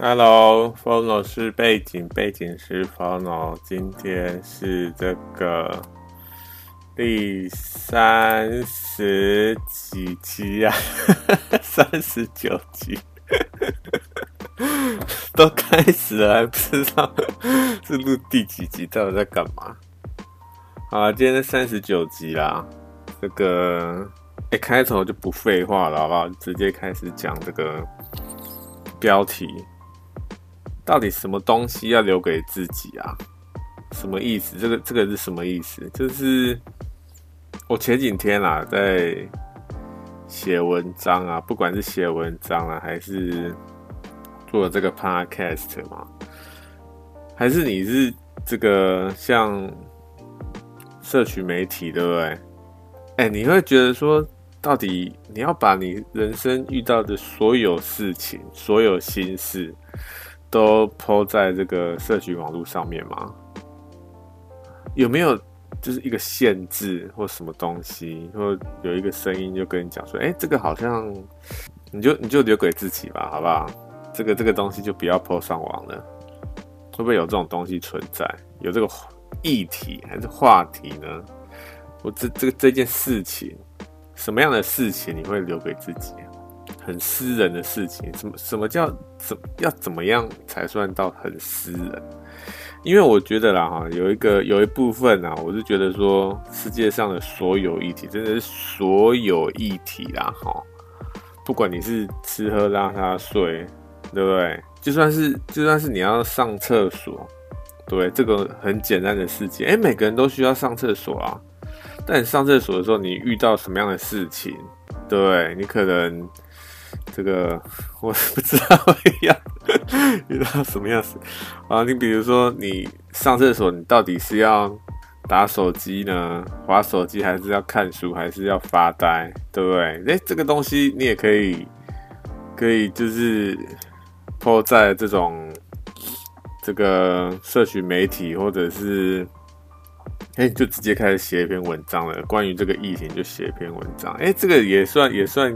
Hello，风脑是背景，背景是风脑。今天是这个第三十几集啊，三十九集，都开始了，还不知道是录第几集，到底在干嘛？好啊，今天是三十九集啦。这个，哎，开头就不废话了，好不好？直接开始讲这个标题。到底什么东西要留给自己啊？什么意思？这个这个是什么意思？就是我前几天啊，在写文章啊，不管是写文章啊，还是做这个 podcast 嘛，还是你是这个像社群媒体，对不对？哎、你会觉得说，到底你要把你人生遇到的所有事情、所有心事，都 po 在这个社群网络上面吗？有没有就是一个限制或什么东西，或有一个声音就跟你讲说，哎、这个好像你就你就留给自己吧，好不好？这个这个东西就不要 po 上网了。会不会有这种东西存在？有这个议题还是话题呢？我这这个这件事情，什么样的事情你会留给自己？很私人的事情，什么什么叫怎要怎么样才算到很私人？因为我觉得啦哈，有一个有一部分啊，我是觉得说世界上的所有议题，真的是所有议题啦哈，不管你是吃喝拉撒睡，对不对？就算是就算是你要上厕所，对，这个很简单的事情，哎，每个人都需要上厕所啊。但你上厕所的时候，你遇到什么样的事情，对？你可能。这个 我不知道要 遇到什么样子啊？你比如说，你上厕所，你到底是要打手机呢，划手机，还是要看书，还是要发呆，对不对？诶，这个东西你也可以，可以就是抛在这种这个社群媒体，或者是诶，就直接开始写一篇文章了。关于这个疫情，就写一篇文章。诶，这个也算也算。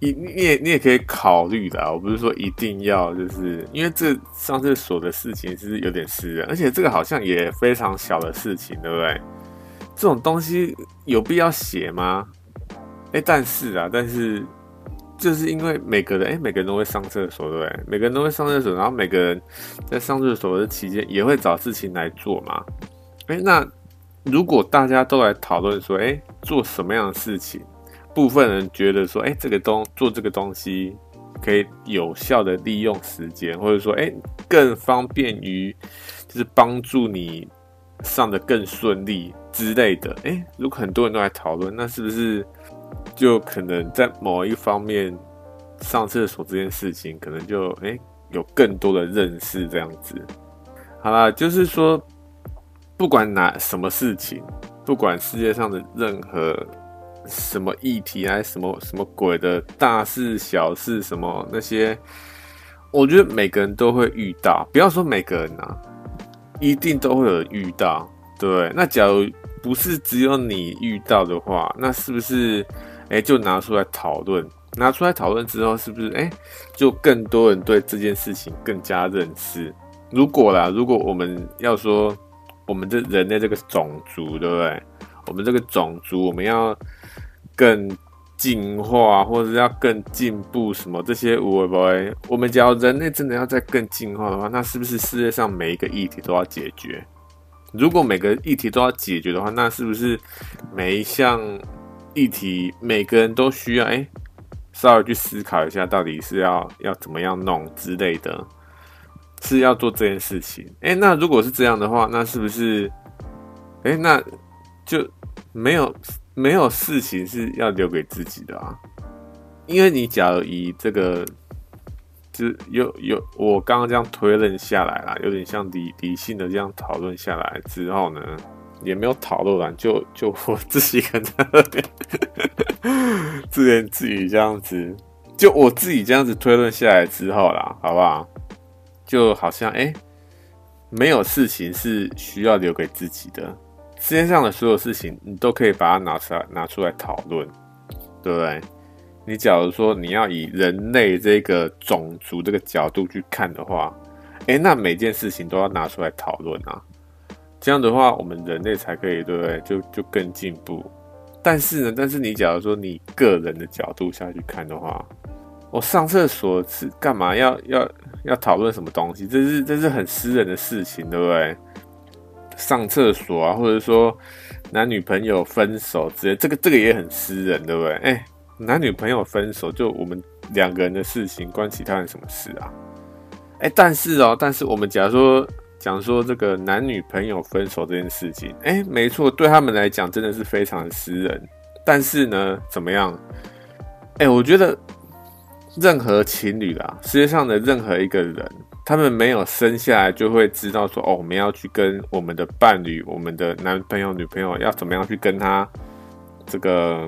你你也你也可以考虑的，我不是说一定要，就是因为这上厕所的事情是有点私人，而且这个好像也非常小的事情，对不对？这种东西有必要写吗？哎，但是啊，但是就是因为每个人哎，每个人都会上厕所，对不对？每个人都会上厕所，然后每个人在上厕所的期间也会找事情来做嘛。哎，那如果大家都来讨论说，哎，做什么样的事情？部分人觉得说，哎、这个东做这个东西可以有效的利用时间，或者说，哎、更方便于就是帮助你上得更顺利之类的。哎、如果很多人都来讨论，那是不是就可能在某一方面上厕所这件事情，可能就哎、有更多的认识这样子？好啦，就是说，不管哪什么事情，不管世界上的任何。什么议题还是什么什么鬼的大事小事什么那些，我觉得每个人都会遇到。不要说每个人啊，一定都会有遇到。对，那假如不是只有你遇到的话，那是不是哎就拿出来讨论？拿出来讨论之后，是不是哎就更多人对这件事情更加认识？如果啦，如果我们要说我们这人类这个种族，对不对？我们这个种族，我们要。更进化，或者要更进步，什么这些会不会？我们只要人类真的要再更进化的话，那是不是世界上每一个议题都要解决？如果每个议题都要解决的话，那是不是每一项议题每个人都需要哎、欸，稍微去思考一下，到底是要要怎么样弄之类的，是要做这件事情？哎、那如果是这样的话，那是不是哎、那就没有？没有事情是要留给自己的啊，因为你假如以这个，就有有我刚刚这样推论下来啦，有点像理理性的这样讨论下来之后呢，也没有讨论完，就就我自己可能在那边自言自语这样子，就我自己这样子推论下来之后啦，好不好？就好像哎，没有事情是需要留给自己的。世界上的所有事情，你都可以把它拿出来拿出来讨论，对不对？你假如说你要以人类这个种族这个角度去看的话，哎、欸，那每件事情都要拿出来讨论啊。这样的话，我们人类才可以，对不对？就就更进步。但是呢，但是你假如说你个人的角度下去看的话，我上厕所是干嘛？要要要讨论什么东西？这是这是很私人的事情，对不对？上厕所啊，或者说男女朋友分手之类，这个这个也很私人，对不对？哎，男女朋友分手就我们两个人的事情，关其他人什么事啊？哎，但是哦，但是我们假如说。讲说这个男女朋友分手这件事情，哎，没错，对他们来讲真的是非常私人。但是呢，怎么样？哎，我觉得任何情侣啦，世界上的任何一个人，他们没有生下来就会知道说，哦，我们要去跟我们的伴侣、我们的男朋友、女朋友要怎么样去跟他这个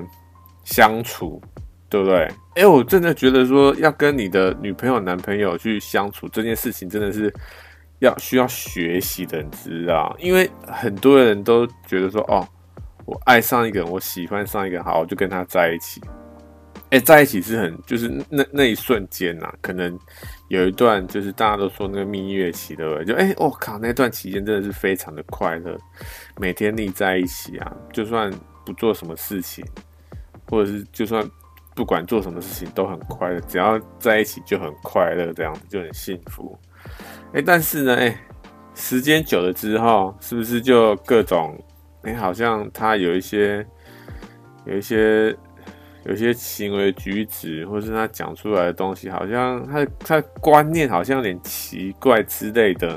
相处，对不对？哎，我真的觉得说，要跟你的女朋友、男朋友去相处这件事情，真的是。要需要学习的，你知道？因为很多人都觉得说，哦，我爱上一个人，我喜欢上一个人，好，我就跟他在一起。哎，在一起是很，就是那那一瞬间呐、啊，可能有一段就是大家都说那个蜜月期，对不对？就哎，我、靠，那段期间真的是非常的快乐，每天腻在一起啊，就算不做什么事情，或者是就算不管做什么事情都很快乐，只要在一起就很快乐，这样子就很幸福。哎、但是呢，哎、时间久了之后，是不是就各种，哎、好像他有一些，有一些，有些行为举止，或是他讲出来的东西，好像他他观念好像有点奇怪之类的，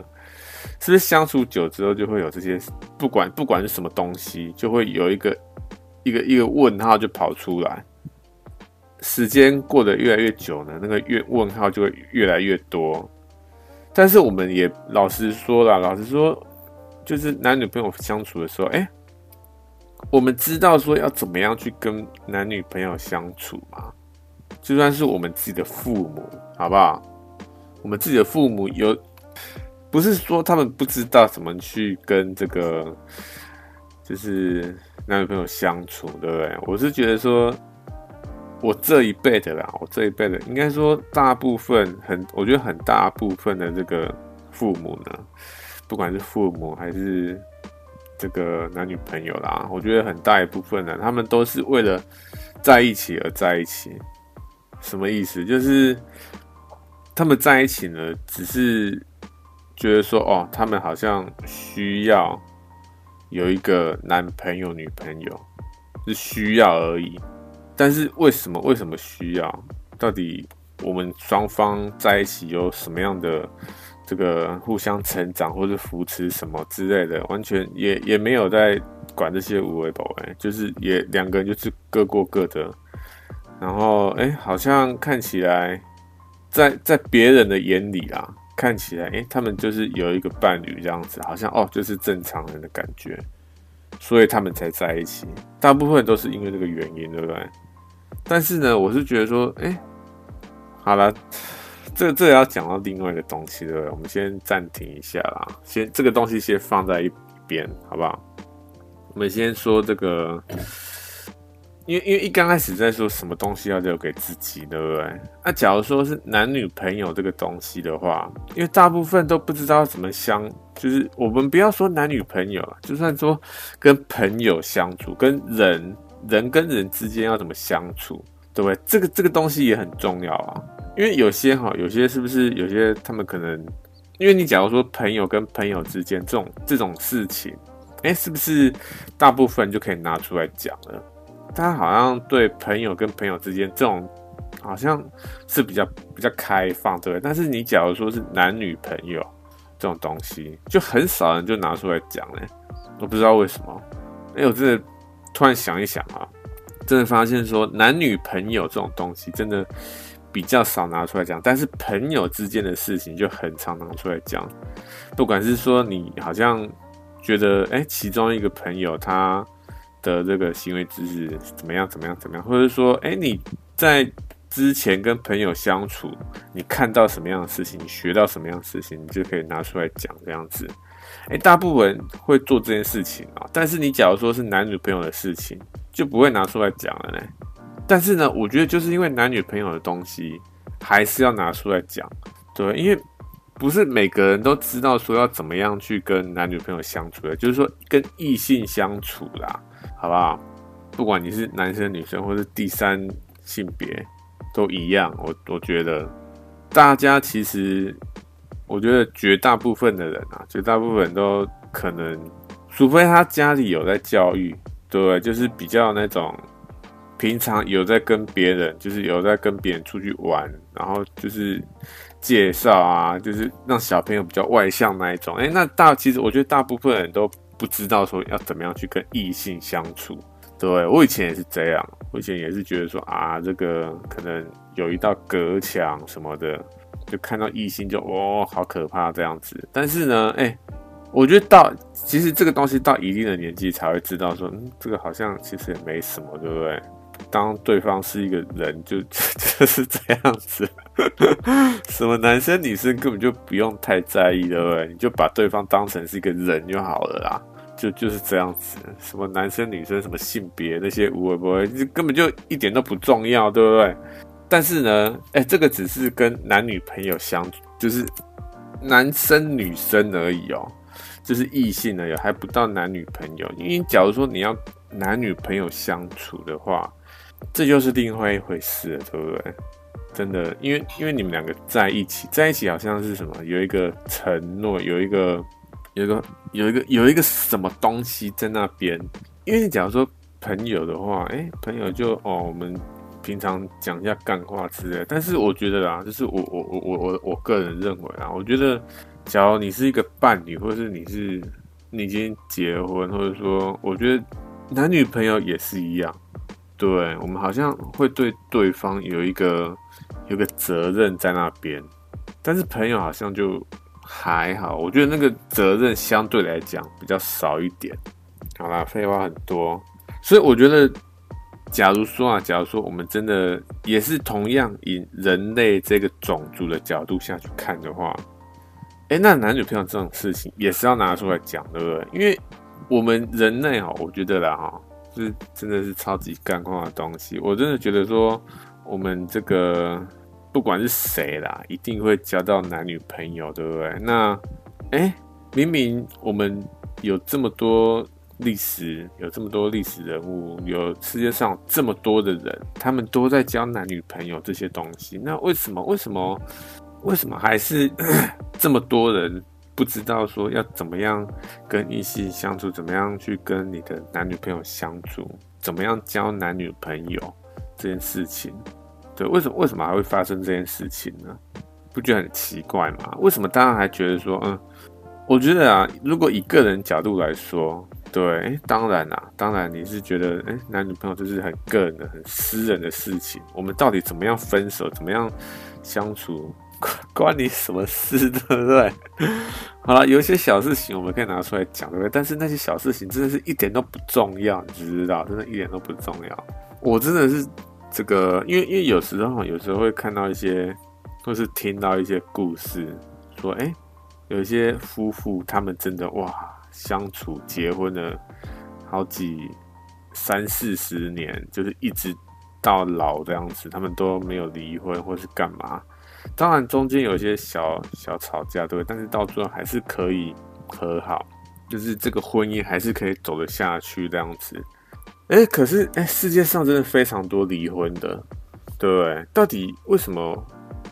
是不是相处久之后就会有这些，不管不管是什么东西，就会有一个一个一个问号就跑出来，时间过得越来越久呢，那个越问号就会越来越多。但是我们也老实说了，老实说，就是男女朋友相处的时候，哎，我们知道说要怎么样去跟男女朋友相处嘛？就算是我们自己的父母，好不好？我们自己的父母有，不是说他们不知道怎么去跟这个，就是男女朋友相处，对不对？我是觉得说。我这一辈的啦，我这一辈的，应该说大部分很，我觉得很大部分的这个父母呢，不管是父母还是这个男女朋友啦，我觉得很大一部分呢，他们都是为了在一起而在一起。什么意思？就是他们在一起呢，只是觉得说，哦，他们好像需要有一个男朋友、女朋友，是需要而已。但是为什么？为什么需要？到底我们双方在一起有什么样的这个互相成长或者扶持什么之类的？完全也也没有在管这些无谓宝贝，就是也两个人就是各过各的。然后哎，好像看起来在在别人的眼里啊，看起来哎，他们就是有一个伴侣这样子，好像哦，就是正常人的感觉，所以他们才在一起。大部分都是因为这个原因，对不对？但是呢，我是觉得说，哎、好了，这这要讲到另外一个东西，对不对？我们先暂停一下啦，先这个东西先放在一边，好不好？我们先说这个，因为因为一刚开始在说什么东西要留给自己，对不对？那假如说是男女朋友这个东西的话，因为大部分都不知道怎么相，就是我们不要说男女朋友，就算说跟朋友相处，跟人。人跟人之间要怎么相处，对不对？这个这个东西也很重要啊。因为有些哈，有些是不是有些他们可能，因为你假如说朋友跟朋友之间这种这种事情，哎，是不是大部分就可以拿出来讲了？大家好像对朋友跟朋友之间这种好像是比较比较开放，对不对？但是你假如说是男女朋友这种东西，就很少人就拿出来讲嘞。我不知道为什么，哎，我真的。突然想一想啊，真的发现说男女朋友这种东西真的比较少拿出来讲，但是朋友之间的事情就很常拿出来讲。不管是说你好像觉得哎，其中一个朋友他的这个行为姿势怎么样怎么样怎么样，或者说哎你在之前跟朋友相处，你看到什么样的事情，你学到什么样的事情，你就可以拿出来讲这样子。哎，大部分会做这件事情啊，但是你假如说是男女朋友的事情，就不会拿出来讲了呢。但是呢，我觉得就是因为男女朋友的东西，还是要拿出来讲，对，因为不是每个人都知道说要怎么样去跟男女朋友相处的，就是说跟异性相处啦，好不好？不管你是男生、女生，或是第三性别，都一样。我我觉得，大家其实，我觉得绝大部分的人啊，绝大部分都可能，除非他家里有在教育，对，就是比较那种。平常有在跟别人，就是有在跟别人出去玩，然后就是介绍啊，就是让小朋友比较外向那一种。哎，那大其实我觉得大部分人都不知道说要怎么样去跟异性相处。对，我以前也是这样，我以前也是觉得说啊，这个可能有一道隔墙什么的，就看到异性就哦，好可怕这样子。但是呢，哎，我觉得到其实这个东西到一定的年纪才会知道说，嗯，这个好像其实也没什么，对不对？当对方是一个人 就，就是这样子。什么男生女生根本就不用太在意，对不对？你就把对方当成是一个人就好了啦。就就是这样子。什么男生女生什么性别那些无谓不会，就根本就一点都不重要，对不对？但是呢，哎、这个只是跟男女朋友相处，就是男生女生而已哦，就是异性而已，还不到男女朋友。因为假如说你要男女朋友相处的话，这就是另外一回事了，对不对？真的，因为因为你们两个在一起，在一起好像是什么，有一个承诺，有一个有一个有一个有一个什么东西在那边。因为你假如说朋友的话，哎，朋友就哦，我们平常讲一下干话之类。但是我觉得啦，就是我我我我我我个人认为啊，我觉得，假如你是一个伴侣，或者是你是你已经结婚，或者说，我觉得男女朋友也是一样。对，我们好像会对对方有一个有个责任在那边，但是朋友好像就还好。我觉得那个责任相对来讲比较少一点。好啦，废话很多，所以我觉得，假如说啊，假如说我们真的也是同样以人类这个种族的角度下去看的话，哎，那男女朋友这种事情也是要拿出来讲，对不对？因为我们人类哈，我觉得啦哈。是真的是超级干话的东西，我真的觉得说，我们这个不管是谁啦，一定会交到男女朋友，对不对？那，哎、明明我们有这么多历史，有这么多历史人物，有世界上这么多的人，他们都在交男女朋友这些东西，那为什么？为什么？为什么还是 这么多人？不知道说要怎么样跟异性相处，怎么样去跟你的男女朋友相处，怎么样交男女朋友这件事情，对，为什么为什么还会发生这件事情呢？不觉得很奇怪吗？为什么大家还觉得说，嗯，我觉得啊，如果以个人角度来说，对，当然啦，当然你是觉得，哎，男女朋友就是很个人的、很私人的事情，我们到底怎么样分手，怎么样相处？关你什么事，对不对？好了，有一些小事情我们可以拿出来讲，对不对？但是那些小事情真的是一点都不重要，你知不知道？真的一点都不重要。我真的是这个，因为因为有时候有时候会看到一些，或是听到一些故事，说哎、有一些夫妇他们真的哇，相处结婚了好几三四十年，就是一直到老这样子，他们都没有离婚或是干嘛。当然，中间有一些小小吵架，对，但是到最后还是可以和好，就是这个婚姻还是可以走得下去这样子。哎，可是哎，世界上真的非常多离婚的，对，到底为什么？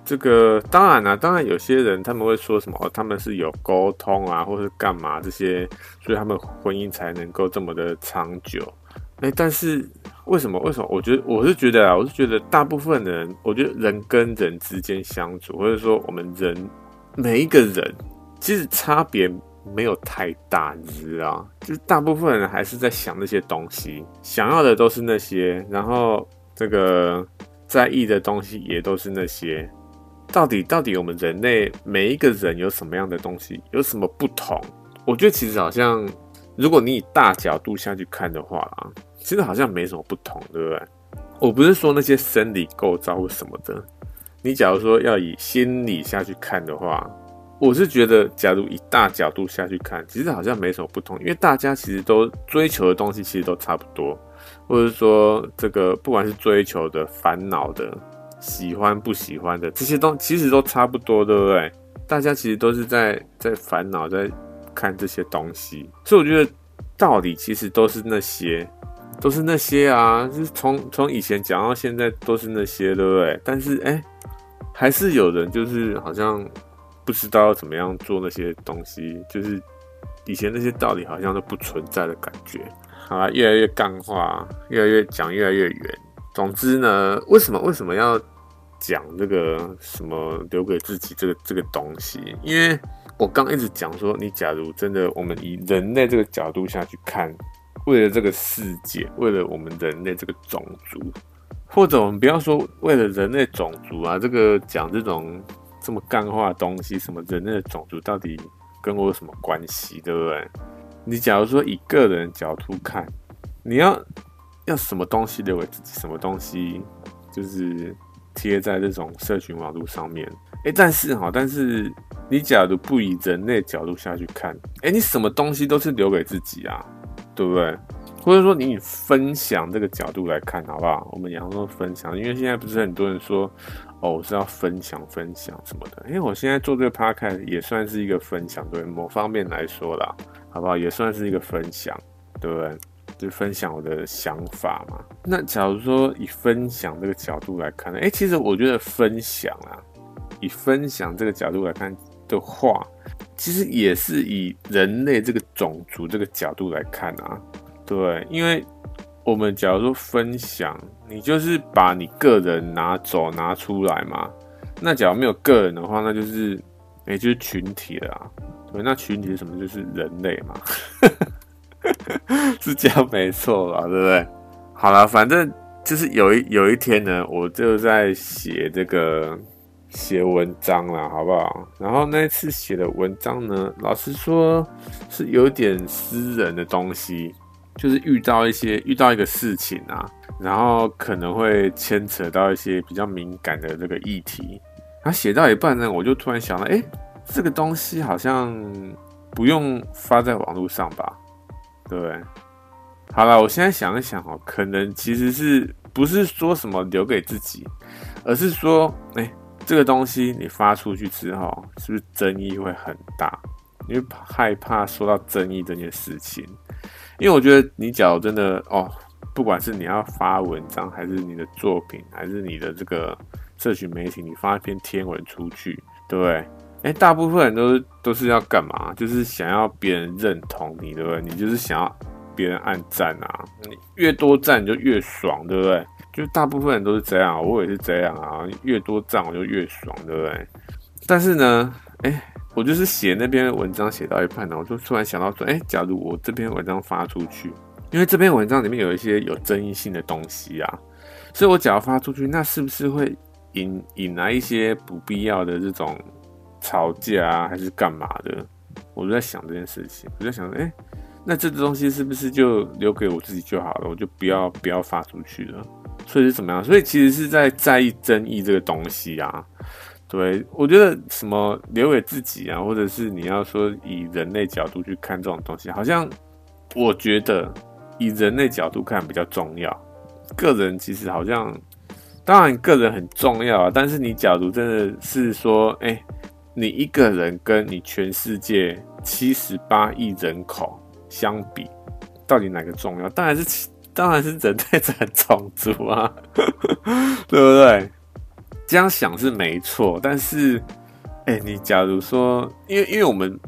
这个当然啦，当然有些人他们会说什么，哦，他们是有沟通啊，或是干嘛这些，所以他们婚姻才能够这么的长久。哎，但是。为什么？为什么？我觉得我是觉得啊，我是觉得大部分的人，我觉得人跟人之间相处，或者说我们人每一个人，其实差别没有太大，你知道？就是大部分人还是在想那些东西，想要的都是那些，然后这个在意的东西也都是那些。到底到底我们人类每一个人有什么样的东西，有什么不同？我觉得其实好像，如果你以大角度下去看的话啊。其实好像没什么不同，对不对？我不是说那些生理构造或什么的。你假如说要以心理下去看的话，我是觉得，假如以大角度下去看，其实好像没什么不同，因为大家其实都追求的东西其实都差不多。或者说这个不管是追求的、烦恼的、喜欢不喜欢的这些东，其实都差不多，对不对？大家其实都是在在烦恼，在看这些东西，所以我觉得道理其实都是那些，都是那些啊，就是从从以前讲到现在都是那些，对不对？但是哎、还是有人就是好像不知道要怎么样做那些东西，就是以前那些道理好像都不存在的感觉。好啦，越来越干话，越来越讲越来越远。总之呢，为什么为什么要讲这个什么留给自己这个这个东西？因为我刚一直讲说，你假如真的我们以人类这个角度下去看，为了这个世界，为了我们人类这个种族，或者我们不要说为了人类种族啊，这个讲这种这么干话的东西，什么人类的种族到底跟我有什么关系，对不对？你假如说以个人角度看，你要要什么东西留给自己，什么东西就是贴在这种社群网络上面。哎、但是哈，但是你假如不以人类角度下去看，哎、你什么东西都是留给自己啊，对不对？或者说你以分享这个角度来看，好不好？我们讲说分享，因为现在不是很多人说。哦，我是要分享分享什么的，因为我现在做这个 p o c a s t 也算是一个分享，对某方面来说啦，好不好？也算是一个分享，对不对？就分享我的想法嘛。那假如说以分享这个角度来看呢，哎，其实我觉得分享啊，以分享这个角度来看的话，其实也是以人类这个种族这个角度来看啊，对，因为。我们假如说分享，你就是把你个人拿走拿出来嘛。那假如没有个人的话，那就是也、就是群体了啊。对，那群体是什么？就是人类嘛，是这样没错吧？对不对？好了，反正就是有一有一天呢，我就在写这个写文章了，好不好？然后那一次写的文章呢，老实说是有点私人的东西。就是遇到一些遇到一个事情啊，然后可能会牵扯到一些比较敏感的这个议题。他写到一半呢，我就突然想到，哎，这个东西好像不用发在网络上吧？对？好了，我现在想一想哦，可能其实是不是说什么留给自己，而是说，哎，这个东西你发出去之后，是不是争议会很大？因为害怕说到争议这件事情。因为我觉得你假如真的哦，不管是你要发文章，还是你的作品，还是你的这个社群媒体，你发一篇贴文出去，对不对？哎，大部分人都是都是要干嘛？就是想要别人认同你，对不对？你就是想要别人按赞啊，你越多赞就越爽，对不对？就大部分人都是这样，我也是这样啊，越多赞我就越爽，对不对？但是呢，哎。我就是写那篇文章写到一半呢，我就突然想到说，哎，假如我这篇文章发出去，因为这篇文章里面有一些有争议性的东西啊，所以我假如发出去，那是不是会引引来一些不必要的这种吵架啊，还是干嘛的？我就在想这件事情，我就在想，哎，那这个东西是不是就留给我自己就好了？我就不要不要发出去了。所以是怎么样？所以其实是在在意争议这个东西啊。对，我觉得什么留给自己啊，或者是你要说以人类角度去看这种东西，好像我觉得以人类角度看比较重要。个人其实好像，当然个人很重要啊，但是你假如真的是说，哎，你一个人跟你全世界七十八亿人口相比，到底哪个重要？当然是当然是人类这种族啊，对不对？这样想是没错，但是，哎、你假如说，因为因为我们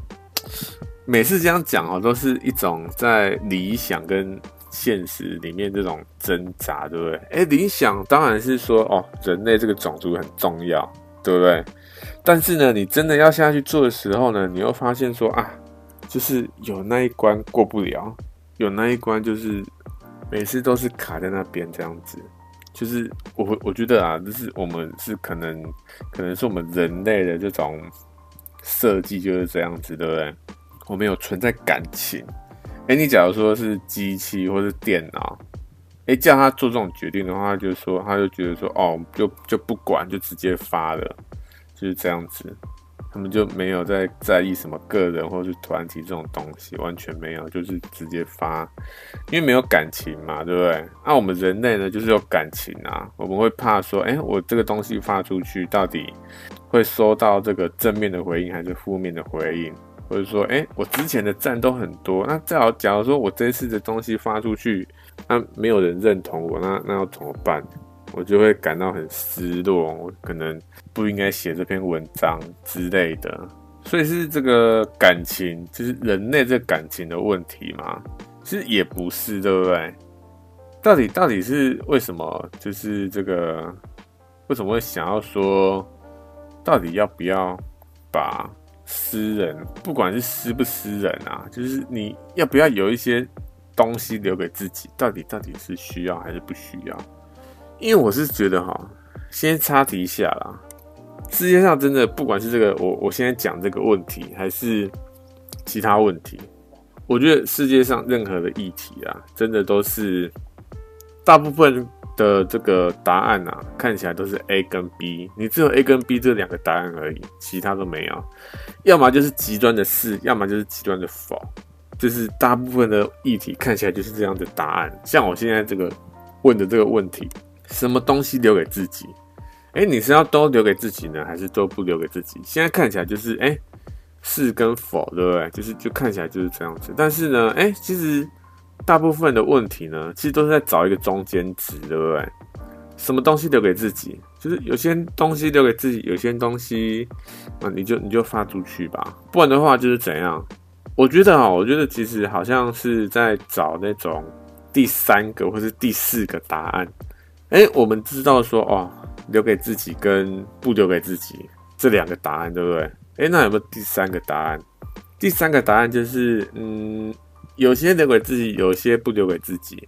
每次这样讲哦，都是一种在理想跟现实里面这种挣扎，对不对？哎、理想当然是说，哦，人类这个种族很重要，对不对？但是呢，你真的要下去做的时候呢，你又发现说啊，就是有那一关过不了，有那一关就是每次都是卡在那边这样子。就是我我觉得啊，就是我们是可能可能是我们人类的这种设计就是这样子，对不对？我们有存在感情。哎，你假如说是机器或是电脑，哎，叫他做这种决定的话，他就说他就觉得说哦，就就不管，就直接发了，就是这样子。他们就没有在在意什么个人或是团体这种东西，完全没有，就是直接发，因为没有感情嘛，对不对？那、我们人类呢，就是有感情啊，我们会怕说，哎，我这个东西发出去，到底会收到这个正面的回应还是负面的回应？或者说，哎，我之前的赞都很多，那再好，假如说我这次的东西发出去，那没有人认同我，那那要怎么办？我就会感到很失落，我可能不应该写这篇文章之类的，所以是这个感情，就是人类这感情的问题嘛？其实也不是，对不对？到底到底是为什么？就是这个为什么会想要说，到底要不要把私人，不管是私不私人啊，就是你要不要有一些东西留给自己？到底到底是需要还是不需要？因为我是觉得哈，先插题一下啦。世界上真的不管是这个我我现在讲这个问题，还是其他问题，我觉得世界上任何的议题啊，真的都是大部分的这个答案啊，看起来都是 A 跟 B，你只有 A 跟 B 这两个答案而已，其他都没有。要么就是极端的是，要么就是极端的否，就是大部分的议题看起来就是这样的答案。像我现在这个问的这个问题。什么东西留给自己？哎、你是要都留给自己呢，还是都不留给自己？现在看起来就是哎、是跟否，对不对？就是就看起来就是这样子。但是呢，哎、其实大部分的问题呢，其实都是在找一个中间值，对不对？什么东西留给自己？就是有些东西留给自己，有些东西啊，你就你就发出去吧。不然的话就是怎样？我觉得啊，我觉得其实好像是在找那种第三个或是第四个答案。哎、我们知道说哦，留给自己跟不留给自己这两个答案，对不对？哎、那有没有第三个答案？第三个答案就是，嗯，有些留给自己，有些不留给自己。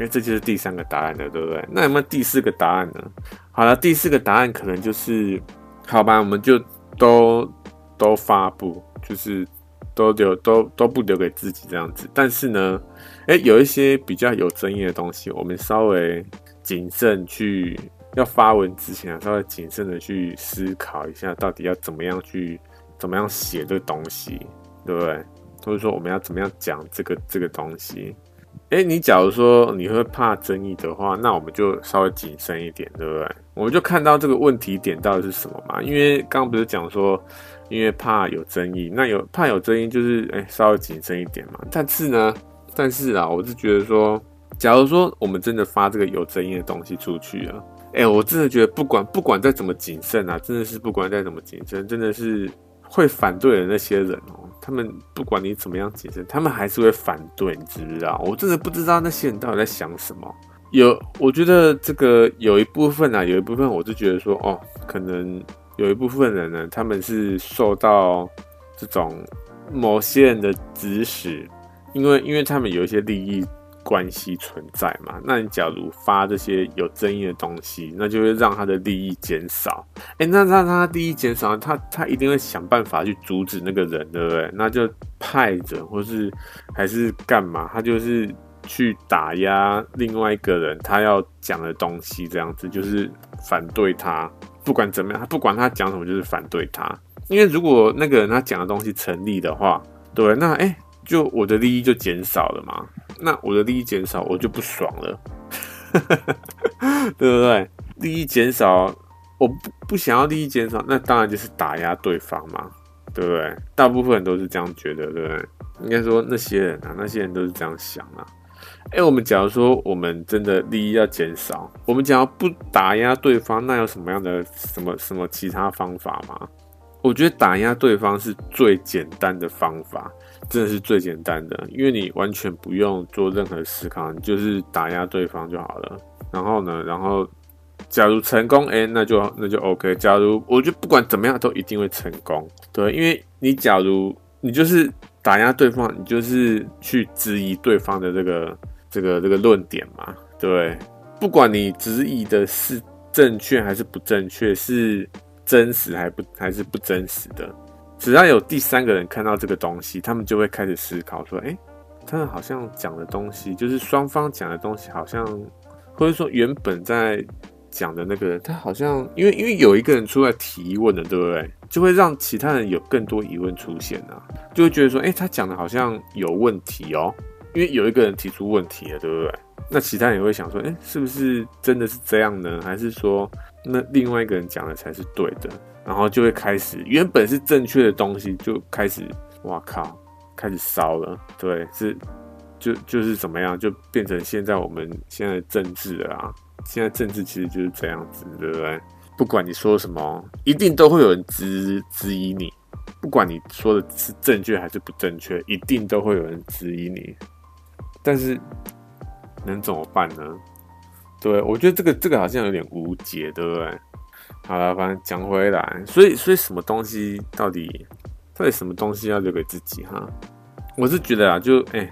哎、这就是第三个答案了，对不对？那有没有第四个答案呢？好了，第四个答案可能就是，好吧，我们就都都发布，就是都留都都不留给自己这样子。但是呢，哎、有一些比较有争议的东西，我们稍微。谨慎去要发文之前啊，稍微谨慎的去思考一下，到底要怎么样去怎么样写这个东西，对不对？或者说我们要怎么样讲这个这个东西？哎，你假如说你会怕争议的话，那我们就稍微谨慎一点，对不对？我们就看到这个问题点到底是什么嘛？因为刚刚不是讲说，因为怕有争议，那有怕有争议就是哎稍微谨慎一点嘛。但是呢，但是啊，我是觉得说。假如说我们真的发这个有争议的东西出去啊，哎、我真的觉得不管不管再怎么谨慎啊，真的是不管再怎么谨慎，真的是会反对的那些人哦，他们不管你怎么样谨慎，他们还是会反对，你知不知道？我真的不知道那些人到底在想什么。有，我觉得这个有一部分啊，有一部分我就觉得说，哦，可能有一部分人呢，他们是受到这种某些人的指使，因为因为他们有一些利益。关系存在嘛？那你假如发这些有争议的东西，那就会让他的利益减少。哎、欸，那让他利益减少，他他一定会想办法去阻止那个人，对不对？那就派着，或是还是干嘛？他就是去打压另外一个人，他要讲的东西，这样子就是反对他。不管怎么样，他不管他讲什么，就是反对他。因为如果那个人他讲的东西成立的话，对，那哎、就我的利益就减少了嘛。那我的利益减少，我就不爽了，对不对？利益减少，我不不想要利益减少，那当然就是打压对方嘛，对不对？大部分人都是这样觉得，对不对？应该说那些人啊，那些人都是这样想啊。哎，我们假如说我们真的利益要减少，我们想要不打压对方，那有什么样的什么什么其他方法吗？我觉得打压对方是最简单的方法，真的是最简单的，因为你完全不用做任何思考，你就是打压对方就好了。然后呢，然后假如成功，哎，那就那就 OK。假如我觉得不管怎么样都一定会成功，对，因为你假如你就是打压对方，你就是去质疑对方的这个这个这个论点嘛，对，不管你质疑的是正确还是不正确，是。真实还不还是不真实的，只要有第三个人看到这个东西，他们就会开始思考说：“哎，他们好像讲的东西，就是双方讲的东西，好像或者说原本在讲的那个，他好像因为因为有一个人出来提问了，对不对？就会让其他人有更多疑问出现啊，就会觉得说，哎，他讲的好像有问题哦，因为有一个人提出问题了，对不对？那其他人也会想说，哎，是不是真的是这样呢？还是说，那另外一个人讲的才是对的？然后就会开始原本是正确的东西，就开始，哇靠，开始烧了，对，是。就就是怎么样，就变成现在我们现在的政治了啊！现在政治其实就是这样子，对不对？不管你说什么，一定都会有人质质疑你。不管你说的是正确还是不正确，一定都会有人质疑你。但是能怎么办呢？对，我觉得这个这个好像有点无解，对不对？好了，反正讲回来，所以所以什么东西到底到底什么东西要留给自己哈？我是觉得啊，就哎。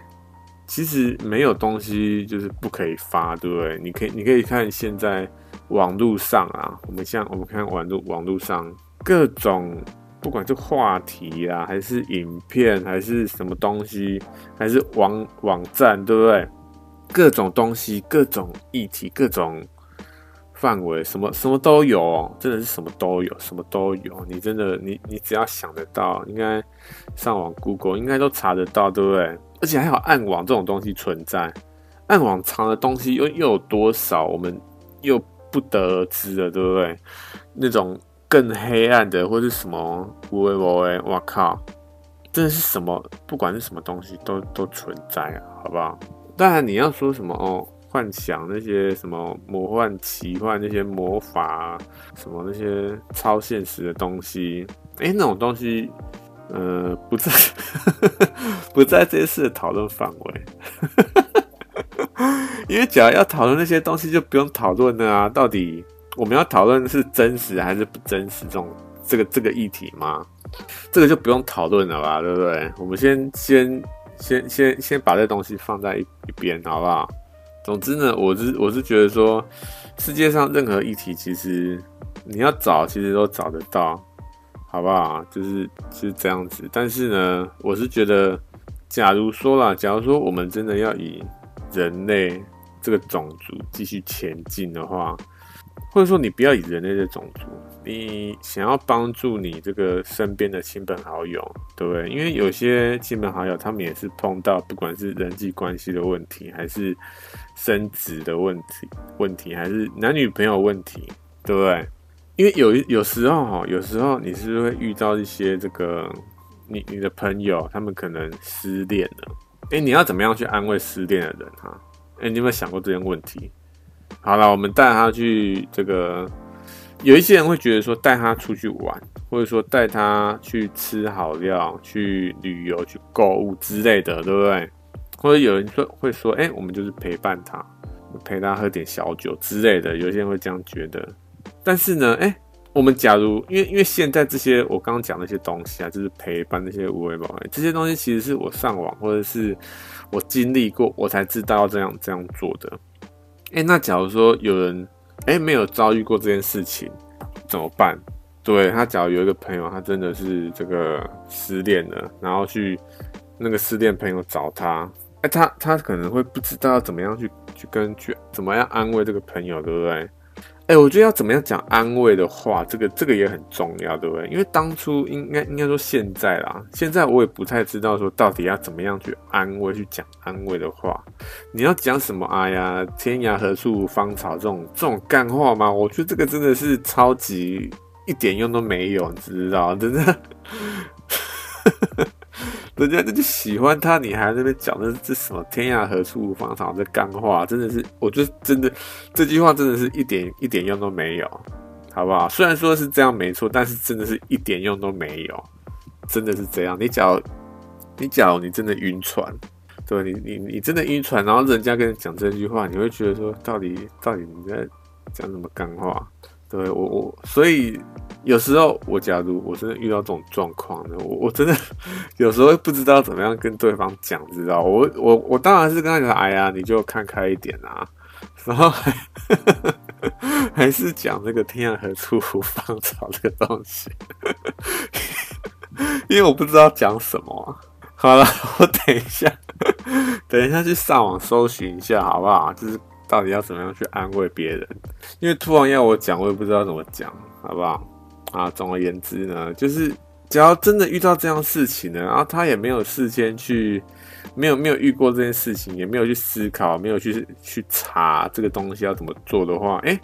其实没有东西就是不可以发，对不对？你可以，你可以看现在网络上啊，我们像我们看网络网络上各种，不管是话题啊，还是影片，还是什么东西，还是网网站，对不对？各种东西，各种议题，各种范围，什么什么都有，真的是什么都有，什么都有。你真的，你你只要想得到，应该上网 Google 应该都查得到，对不对？而且还有暗网这种东西存在，暗网藏的东西又又有多少，我们又不得而知了，对不对？那种更黑暗的，或是什么无为无为，我靠，真的是什么，不管是什么东西都都存在啊，好不好？当然你要说什么哦，幻想那些什么魔幻奇幻那些魔法，什么那些超现实的东西，诶，那种东西。呃，不在，不在这次的讨论范围，因为假如要讨论那些东西，就不用讨论了啊。到底我们要讨论是真实还是不真实这种这个这个议题吗？这个就不用讨论了吧，对不对？我们先先先先先把这东西放在一一边，好不好？总之呢，我是我是觉得说，世界上任何议题，其实你要找，其实都找得到。好不好？就是是这样子，但是呢，我是觉得，假如说啦，假如说我们真的要以人类这个种族继续前进的话，或者说你不要以人类的种族，你想要帮助你这个身边的亲朋好友，对不对？因为有些亲朋好友他们也是碰到，不管是人际关系的问题，还是生殖的问题，问题还是男女朋友问题，对不对？因为有有时候哈，有时候你是会遇到一些这个你你的朋友，他们可能失恋了，哎，你要怎么样去安慰失恋的人哈？哎，你有没有想过这些问题？好了，我们带他去这个，有一些人会觉得说带他出去玩，或者说带他去吃好料、去旅游、去购物之类的，对不对？或者有人说会说，哎，我们就是陪伴他，陪他喝点小酒之类的，有些人会这样觉得。但是呢，哎、我们假如因为因为现在这些我刚刚讲那些东西啊，就是陪伴那些无为宝贝，这些东西其实是我上网或者是我经历过，我才知道这样这样做的。哎、那假如说有人哎、没有遭遇过这件事情，怎么办？对，他，假如有一个朋友，他真的是这个失恋了，然后去那个失恋朋友找他，哎、他他可能会不知道怎么样去去跟去怎么样安慰这个朋友，对不对？哎、我觉得要怎么样讲安慰的话，这个这个也很重要，对不对？因为当初应该应该说现在啦，现在我也不太知道说到底要怎么样去安慰，去讲安慰的话。你要讲什么？哎呀，天涯何处无芳草这种这种干话吗？我觉得这个真的是超级一点用都没有，你知道？真的。人家就喜欢他，你还在那边讲的这什么“天涯何处无芳草”这干话，真的是，我觉得真的这句话真的是一点一点用都没有，好不好？虽然说是这样没错，但是真的是一点用都没有，真的是这样。你假如你假如你真的晕船，对，你你你真的晕船，然后人家跟你讲这句话，你会觉得说，到底到底你在讲什么干话？对我我，所以有时候我假如我真的遇到这种状况呢，我我真的有时候不知道怎么样跟对方讲，知道？我我我当然是跟他讲，哎呀，你就看开一点啊，然后还 还是讲那个天涯何处无芳草这个东西，因为我不知道讲什么。好了，我等一下，等一下去上网搜寻一下，好不好？就是。到底要怎么样去安慰别人？因为突然要我讲，我也不知道怎么讲，好不好？啊，总而言之呢，就是只要真的遇到这样事情呢，然后他也没有事先去，没有没有遇过这件事情，也没有去思考，没有去去查这个东西要怎么做的话，诶，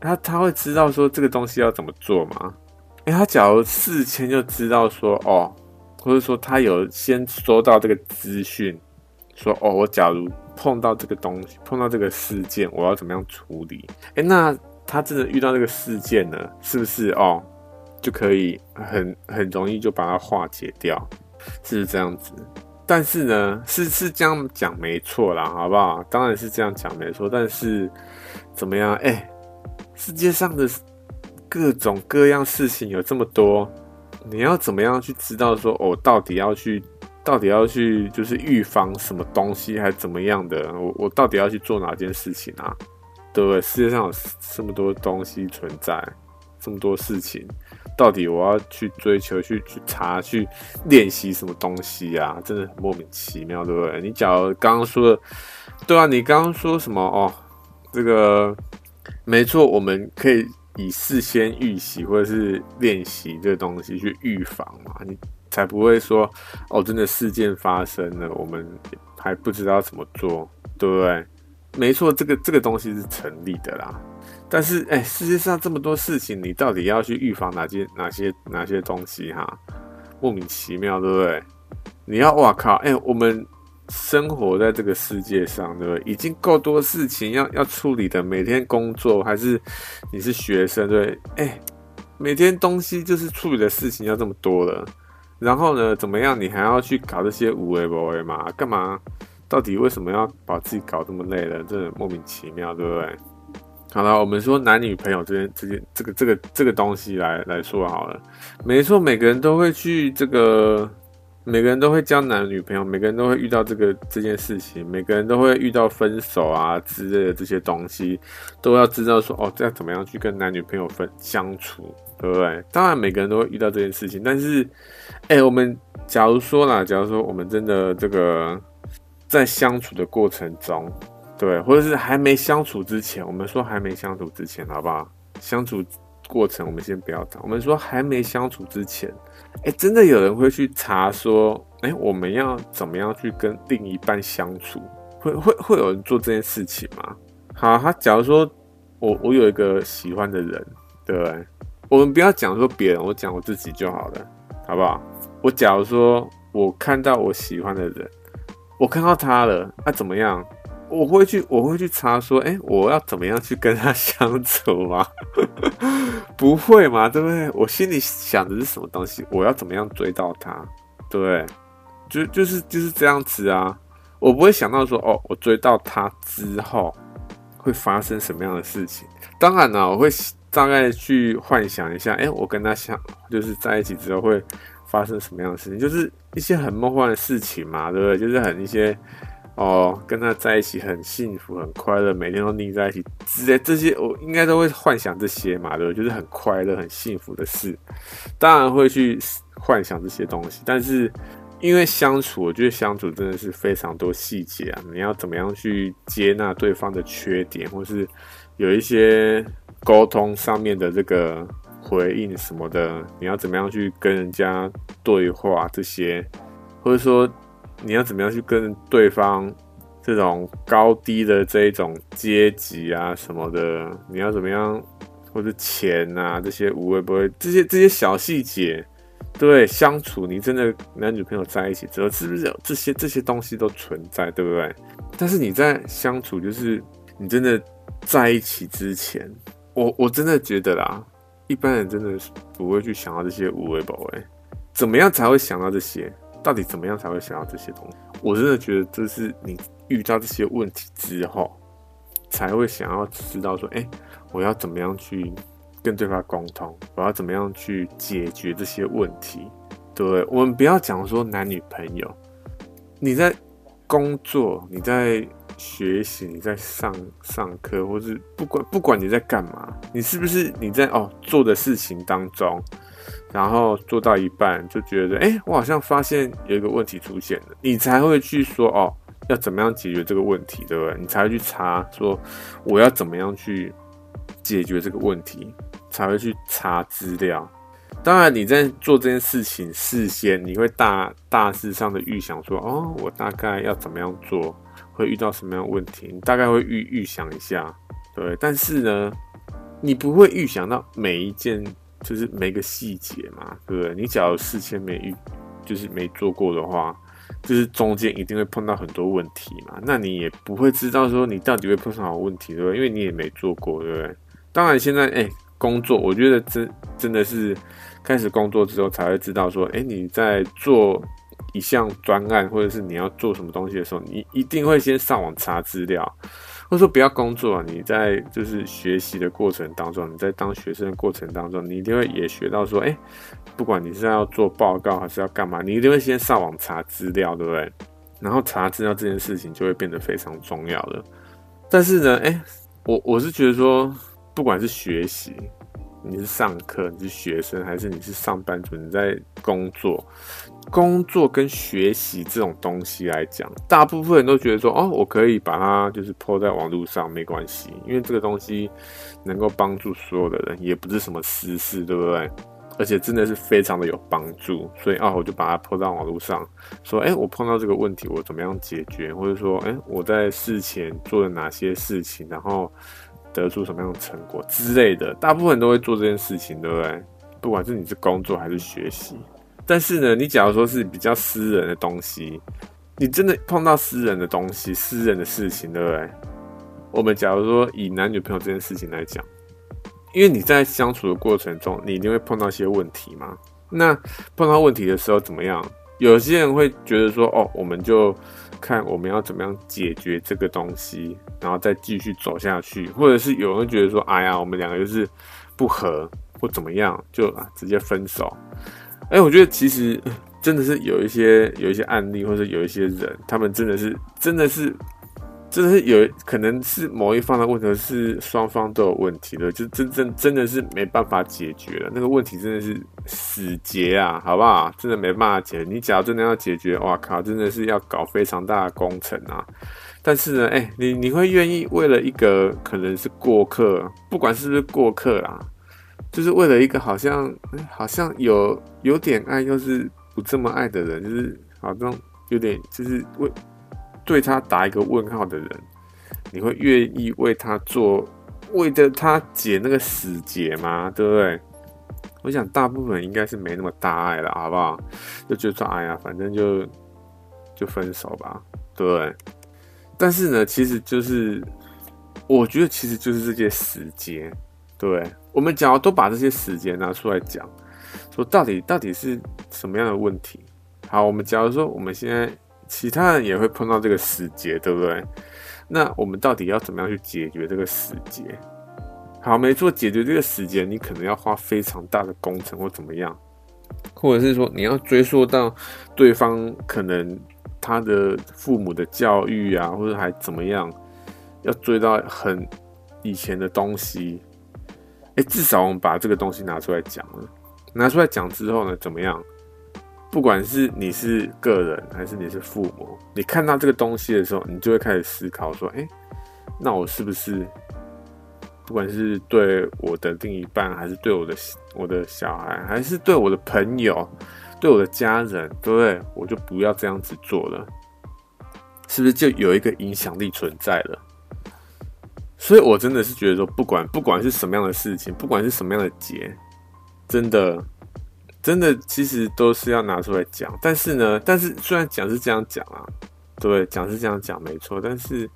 他他会知道说这个东西要怎么做吗？诶，他假如事前就知道说哦，或者说他有先收到这个资讯，说哦，我假如碰到这个东西，碰到这个事件，我要怎么样处理？诶，那他真的遇到这个事件呢，是不是哦？就可以很很容易就把它化解掉，是不是这样子？但是呢，是是这样讲没错啦，好不好？当然是这样讲没错。但是怎么样？哎、世界上的各种各样事情有这么多，你要怎么样去知道说，我、到底要去，到底要去，就是预防什么东西，还是怎么样的？我我到底要去做哪件事情啊？对不对？世界上有这么多东西存在，这么多事情。到底我要去追求、去去查、去练习什么东西啊？真的很莫名其妙，对不对？你假如刚刚说的，对啊，你刚刚说什么哦？这个没错，我们可以以事先预习或者是练习这个东西去预防嘛，你才不会说哦，真的事件发生了，我们还不知道怎么做，对不对？没错，这个这个东西是成立的啦。但是，哎、世界上这么多事情，你到底要去预防哪些、哪些、哪些东西？哈，莫名其妙，对不对？你要，哇靠，哎、我们生活在这个世界上，对不对？已经够多事情要要处理的，每天工作还是你是学生，对不对？哎、每天东西就是处理的事情要这么多了，然后呢，怎么样？你还要去搞这些有的没的嘛？干嘛？到底为什么要把自己搞这么累了？真的莫名其妙，对不对？好了，我们说男女朋友这件、这件、这个、这个、这个东西来来说好了。没错，每个人都会去这个，每个人都会交男女朋友，每个人都会遇到这个这件事情，每个人都会遇到分手啊之类的这些东西，都要知道说哦，这要怎么样去跟男女朋友分相处，对不对？当然，每个人都会遇到这件事情，但是，哎，我们假如说啦，假如说我们真的这个在相处的过程中。对，或者是还没相处之前，我们说还没相处之前，好不好？相处过程我们先不要谈。我们说还没相处之前，哎，真的有人会去查说，哎，我们要怎么样去跟另一半相处？会会会有人做这件事情吗？好，他假如说我我有一个喜欢的人，对不对？我们不要讲说别人，我讲我自己就好了，好不好？我假如说我看到我喜欢的人，我看到他了，那怎么样？我会去，我会去查说，哎，我要怎么样去跟他相处吗？不会嘛，对不对？我心里想的是什么东西？我要怎么样追到他？对？就就是就是这样子啊。我不会想到说，哦，我追到他之后会发生什么样的事情。当然了，我会大概去幻想一下，哎，我跟他相就是在一起之后会发生什么样的事情，就是一些很梦幻的事情嘛，对不对？就是很一些。哦，跟他在一起很幸福、很快乐，每天都腻在一起之类这些，我应该都会幻想这些嘛，对不对？就是很快乐、很幸福的事，当然会去幻想这些东西。但是因为相处，我觉得相处真的是非常多细节啊。你要怎么样去接纳对方的缺点，或是有一些沟通上面的这个回应什么的，你要怎么样去跟人家对话这些，或者说。你要怎么样去跟对方这种高低的这一种阶级啊什么的？你要怎么样，或者钱啊这些无谓不会这些这些小细节，对相处，你真的男女朋友在一起之后，是不是有这些这些东西都存在，对不对？但是你在相处，就是你真的在一起之前，我我真的觉得啦，一般人真的是不会去想到这些无谓不会，怎么样才会想到这些？到底怎么样才会想要这些东西？我真的觉得这是你遇到这些问题之后，才会想要知道说，哎，我要怎么样去跟对方沟通？我要怎么样去解决这些问题？对，我们不要讲说男女朋友，你在工作，你在学习，你在上上课，或是不管不管你在干嘛，你是不是你在哦做的事情当中？然后做到一半就觉得，哎，我好像发现有一个问题出现了，你才会去说，哦，要怎么样解决这个问题，对不对？你才会去查说我要怎么样去解决这个问题，才会去查资料。当然，你在做这件事情事先，你会大大致上的预想说，哦，我大概要怎么样做，会遇到什么样问题，你大概会预预想一下，对。但是呢，你不会预想到每一件，就是每个细节嘛，对不对？你假如事先没预，就是没做过的话，就是中间一定会碰到很多问题嘛。那你也不会知道说你到底会碰上什么问题，对不对？因为你也没做过，对不对？当然，现在哎、工作，我觉得真真的是。开始工作之后才会知道说，哎，你在做一项专案，或者是你要做什么东西的时候，你一定会先上网查资料，或者说不要工作啊，你在就是学习的过程当中，你在当学生的过程当中，你一定会也学到说，哎，不管你是要做报告还是要干嘛，你一定会先上网查资料，对不对？然后查资料这件事情就会变得非常重要了。但是呢，哎，我我是觉得说，不管是学习。你是上课，你是学生，还是你是上班族？你在工作，工作跟学习这种东西来讲，大部分人都觉得说，哦，我可以把它就是 po 在网络上，没关系，因为这个东西能够帮助所有的人，也不是什么私事，对不对？而且真的是非常的有帮助，所以啊，我就把它 po 到网络上，说，哎，我碰到这个问题，我怎么样解决？或者说，哎，我在事前做了哪些事情，然后。得出什么样的成果之类的，大部分人都会做这件事情，对不对？不管是你是工作还是学习，但是呢，你假如说是比较私人的东西，你真的碰到私人的东西、私人的事情，对不对？我们假如说以男女朋友这件事情来讲，因为你在相处的过程中，你一定会碰到一些问题嘛。那碰到问题的时候怎么样？有些人会觉得说，哦，我们就。看我们要怎么样解决这个东西，然后再继续走下去，或者是有人觉得说，哎呀，我们两个就是不合或怎么样，就啊直接分手。哎，我觉得其实真的是有一些有一些案例，或者有一些人，他们真的是真的是。真的是有可能是某一方的问题，是双方都有问题的，就真正真的是没办法解决了。那个问题真的是死结啊，好不好？真的没办法解。你假如真的要解决，哇靠，真的是要搞非常大的工程啊。但是呢，哎、你你会愿意为了一个可能是过客，不管是不是过客啦，就是为了一个好像、好像有有点爱又是不这么爱的人，就是好像有点就是为。对他打一个问号的人，你会愿意为他做，为着他解那个死结吗？对不对？我想大部分应该是没那么大爱了，好不好？就觉得说，哎呀，反正就就分手吧，对不对？但是呢，其实就是，我觉得其实就是这些死结，对？我们假如都把这些时间拿出来讲，说到底到底是什么样的问题？好，我们假如说我们现在。其他人也会碰到这个死结，对不对？那我们到底要怎么样去解决这个死结？好，没错，解决这个死结，你可能要花非常大的工程或怎么样，或者是说你要追溯到对方可能他的父母的教育啊，或者还怎么样，要追到很以前的东西。至少我们把这个东西拿出来讲了，拿出来讲之后呢，怎么样？不管是你是个人还是你是父母，你看到这个东西的时候，你就会开始思考说：哎，那我是不是，不管是对我的另一半，还是对我的我的小孩，还是对我的朋友，对我的家人，对不对？我就不要这样子做了，是不是就有一个影响力存在了？所以我真的是觉得说，不管不管是什么样的事情，不管是什么样的结，真的。真的，其实都是要拿出来讲。但是呢，但是虽然讲是这样讲啊，对，讲是这样讲没错。但是，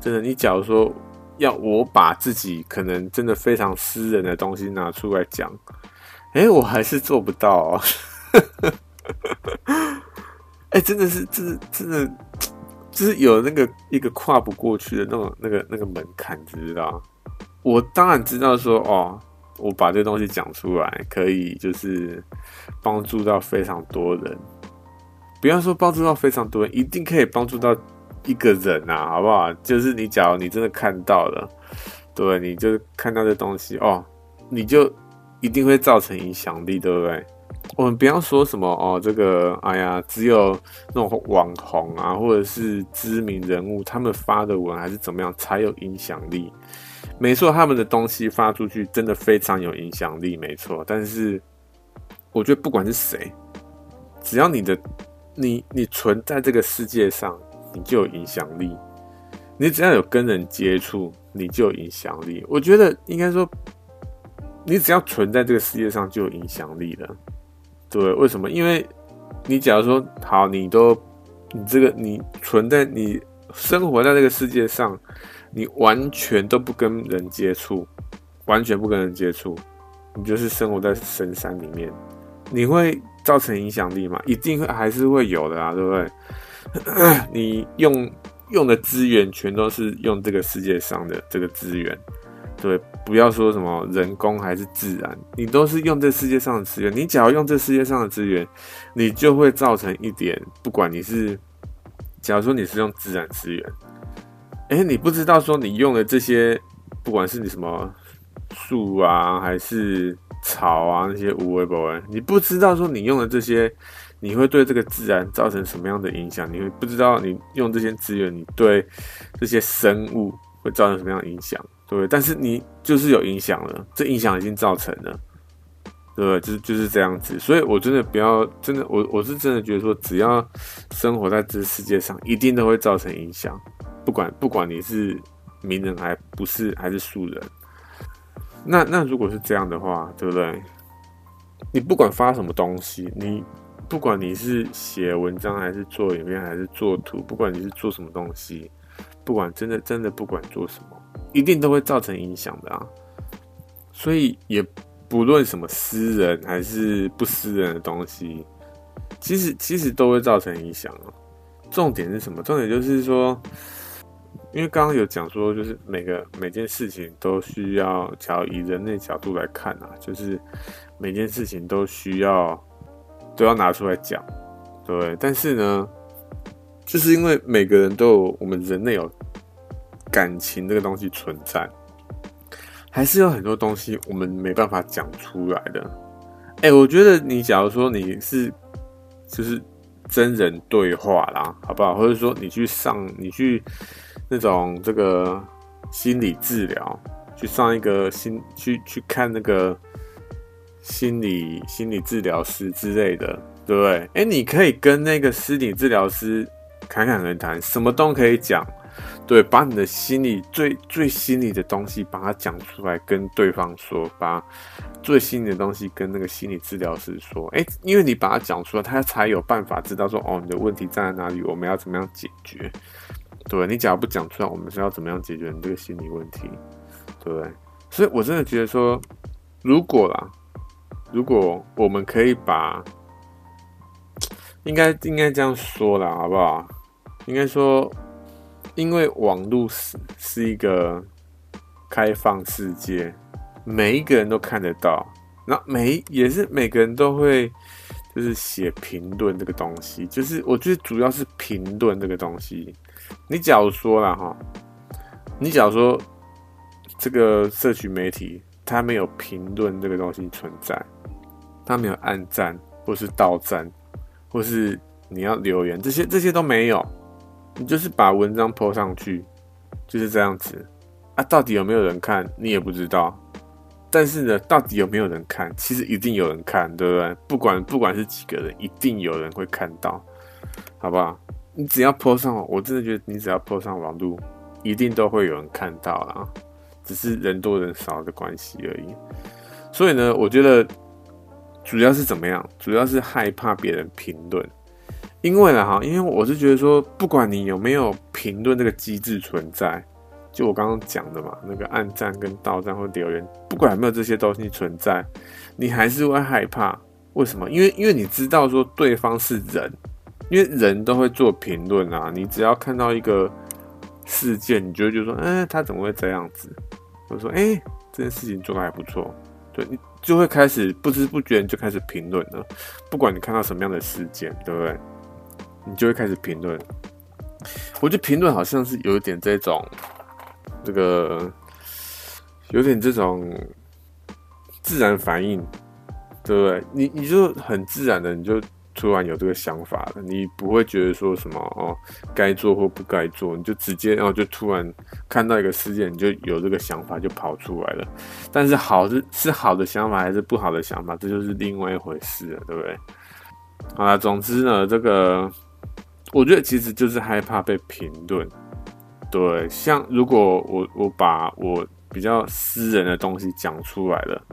真的，你假如说要我把自己可能真的非常私人的东西拿出来讲，哎，我还是做不到哦。哎，真的是，真的，真的，就是有那个一个跨不过去的那种那个那个门槛，知道？我当然知道说哦。我把这东西讲出来，可以就是帮助到非常多人。不要说帮助到非常多人，一定可以帮助到一个人啊，好不好？就是你，假如你真的看到了，对，你就看到这东西哦，你就一定会造成影响力，对不对？我们不要说什么哦，这个哎呀，只有那种网红啊，或者是知名人物，他们发的文还是怎么样才有影响力？没错，他们的东西发出去真的非常有影响力，没错。但是我觉得不管是谁，只要你的你你存在这个世界上，你就有影响力。你只要有跟人接触，你就有影响力。我觉得应该说，你只要存在这个世界上就有影响力了。对，为什么？因为你假如说好，你都你这个你存在你生活在这个世界上，你完全都不跟人接触，完全不跟人接触，你就是生活在深山里面，你会造成影响力吗？一定会还是会有的啊，对不对？你用。用的资源全都是用这个世界上的这个资源，对，不要说什么人工还是自然，你都是用这世界上的资源。你只要用这世界上的资源，你就会造成一点，不管你是，假如说你是用自然资源，哎，你不知道说你用的这些，不管是你什么树啊，还是草啊，那些无为不为，你不知道说你用的这些。你会对这个自然造成什么样的影响？你会不知道你用这些资源，你对这些生物会造成什么样的影响，对？但是你就是有影响了，这影响已经造成了，对不对？就是就是这样子。所以我真的不要，真的我我是真的觉得说，只要生活在这世界上，一定都会造成影响，不管不管你是名人还不是还是素人。那那如果是这样的话，对不对？你不管发什么东西，你。不管你是写文章还是做影片还是做图，不管你是做什么东西，不管真的真的不管做什么，一定都会造成影响的啊。所以也不论什么私人还是不私人的东西，其实其实都会造成影响啊。重点是什么？重点就是说，因为刚刚有讲说，就是每个每件事情都需要，假如以人类角度来看啊，就是每件事情都需要。都要拿出来讲，对。但是呢，就是因为每个人都有我们人类有感情这个东西存在，还是有很多东西我们没办法讲出来的。哎、我觉得你假如说你是就是真人对话啦，好不好？或者说你去上你去那种这个心理治疗，去上一个心去去看那个。心理心理治疗师之类的，对不对？哎、你可以跟那个心理治疗师侃侃而谈，什么都可以讲，对，把你的心里最最心里的东西把它讲出来，跟对方说，把最心里的东西跟那个心理治疗师说，哎、因为你把它讲出来，他才有办法知道说，哦，你的问题在哪里，我们要怎么样解决，对，你只要不讲出来，我们是要怎么样解决你这个心理问题，对不对？所以我真的觉得说，如果啦。如果我们可以把，应该应该这样说啦，好不好？应该说，因为网络是是一个开放世界，每一个人都看得到，那每也是每个人都会就是写评论这个东西，就是我觉得主要是评论这个东西。你假如说了哈，你假如说这个社群媒体它没有评论这个东西存在。他没有按赞，或是倒赞，或是你要留言，这些这些都没有。你就是把文章 po 上去，就是这样子啊。到底有没有人看，你也不知道。但是呢，到底有没有人看，其实一定有人看，对不对？不管不管是几个人，一定有人会看到，好不好？你只要 po 上，我真的觉得你只要 po 上网路，一定都会有人看到啦。只是人多人少的关系而已。所以呢，我觉得。主要是怎么样？主要是害怕别人评论，因为啦，哈，因为我是觉得说，不管你有没有评论这个机制存在，就我刚刚讲的嘛，那个暗赞跟倒赞或留言，不管有没有这些东西存在，你还是会害怕。为什么？因为因为你知道说对方是人，因为人都会做评论啊。你只要看到一个事件，你就会觉得说，哎，他怎么会这样子？我说，哎，这件事情做得还不错，对你。就会开始不知不觉就开始评论了，不管你看到什么样的事件，对不对？你就会开始评论。我觉得评论好像是有一点这种，这个有点这种自然反应，对不对？你你就很自然的，你就突然有这个想法了，你不会觉得说什么哦，该做或不该做，你就直接然后就突然看到一个事件，你就有这个想法就跑出来了。但是好是是好的想法还是不好的想法，这就是另外一回事了，对不对？好了，总之呢，这个我觉得其实就是害怕被评论。对，像如果我我把我比较私人的东西讲出来了，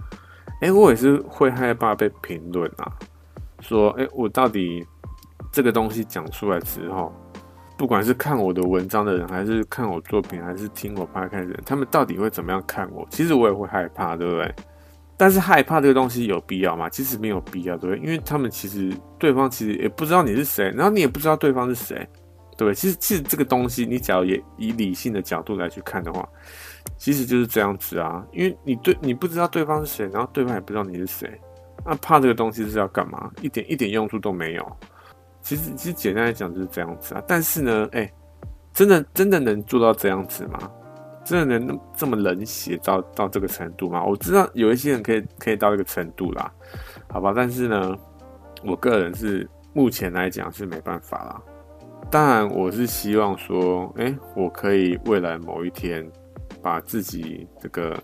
哎，我也是会害怕被评论啊。说，哎，我到底这个东西讲出来之后，不管是看我的文章的人，还是看我作品，还是听我 podcast 的人，他们到底会怎么样看我？其实我也会害怕，对不对？但是害怕这个东西有必要吗？其实没有必要，对不对？因为他们其实对方其实也不知道你是谁，然后你也不知道对方是谁，对不对？其实其实这个东西，你只要也以理性的角度来去看的话，其实就是这样子啊。因为你对你不知道对方是谁，然后对方也不知道你是谁。那怕这个东西是要干嘛？一点一点用处都没有。其实其实简单来讲就是这样子啊。但是呢，哎、真的真的能做到这样子吗？真的能这么冷血到到这个程度吗？我知道有一些人可以可以到这个程度啦，好吧。但是呢，我个人是目前来讲是没办法啦。当然，我是希望说，哎、我可以未来某一天把自己这个。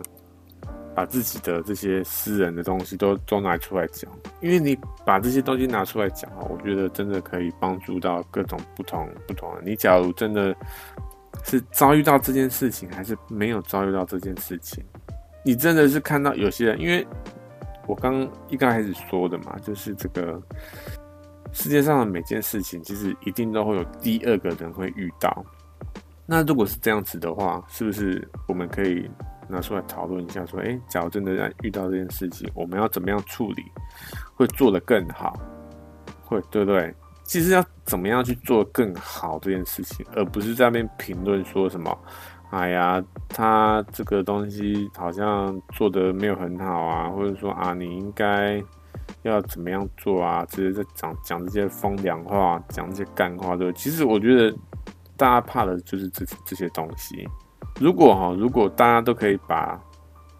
把自己的这些私人的东西都都拿出来讲，因为你把这些东西拿出来讲啊，我觉得真的可以帮助到各种不同不同的。你假如真的是遭遇到这件事情，还是没有遭遇到这件事情，你真的是看到有些人，因为我刚一刚开始说的嘛，就是这个世界上的每件事情，其实一定都会有第二个人会遇到。那如果是这样子的话，是不是我们可以？拿出来讨论一下，说，诶，假如真的在遇到这件事情，我们要怎么样处理，会做得更好，会对不对？其实要怎么样去做更好这件事情，而不是在那边评论说什么，哎呀，他这个东西好像做得没有很好啊，或者说啊，你应该要怎么样做啊，直接在讲讲这些风凉话，讲这些干话，对不对？其实我觉得大家怕的就是这这些东西。如果哈，如果大家都可以把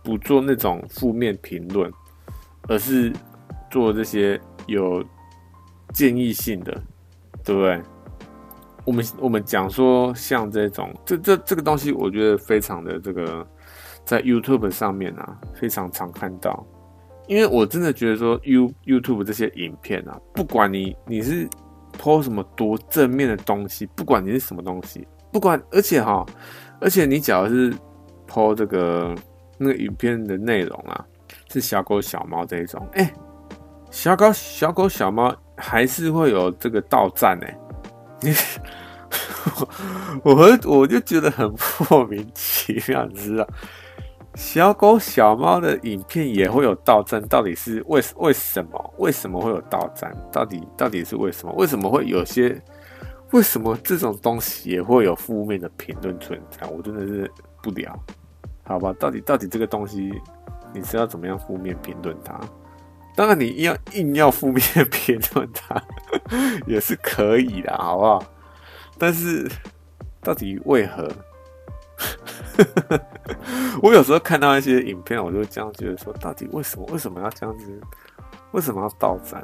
不做那种负面评论，而是做这些有建议性的，对不对？我们我们讲说像这种，这这这个东西，我觉得非常的这个在 YouTube 上面啊，非常常看到。因为我真的觉得说 You YouTube 这些影片啊，不管你你是 po 什么多正面的东西，不管你是什么东西，不管而且哈。而且你假如是 po 这个那个影片的内容啊，是小狗小猫这一种，哎、小狗小狗小猫还是会有这个倒赞哎，你 我我就觉得很莫名其妙，你知道，小狗小猫的影片也会有倒赞，到底是为为什么？为什么会有倒赞？到底到底是为什么？为什么会有些？为什么这种东西也会有负面的评论存在？我真的是不了，好吧？到底到底这个东西你是要怎么样负面评论它？当然你要硬要负面评论它也是可以的，好不好？但是到底为何？我有时候看到一些影片，我就这样觉得说，到底为什么？为什么要这样子？为什么要倒赞？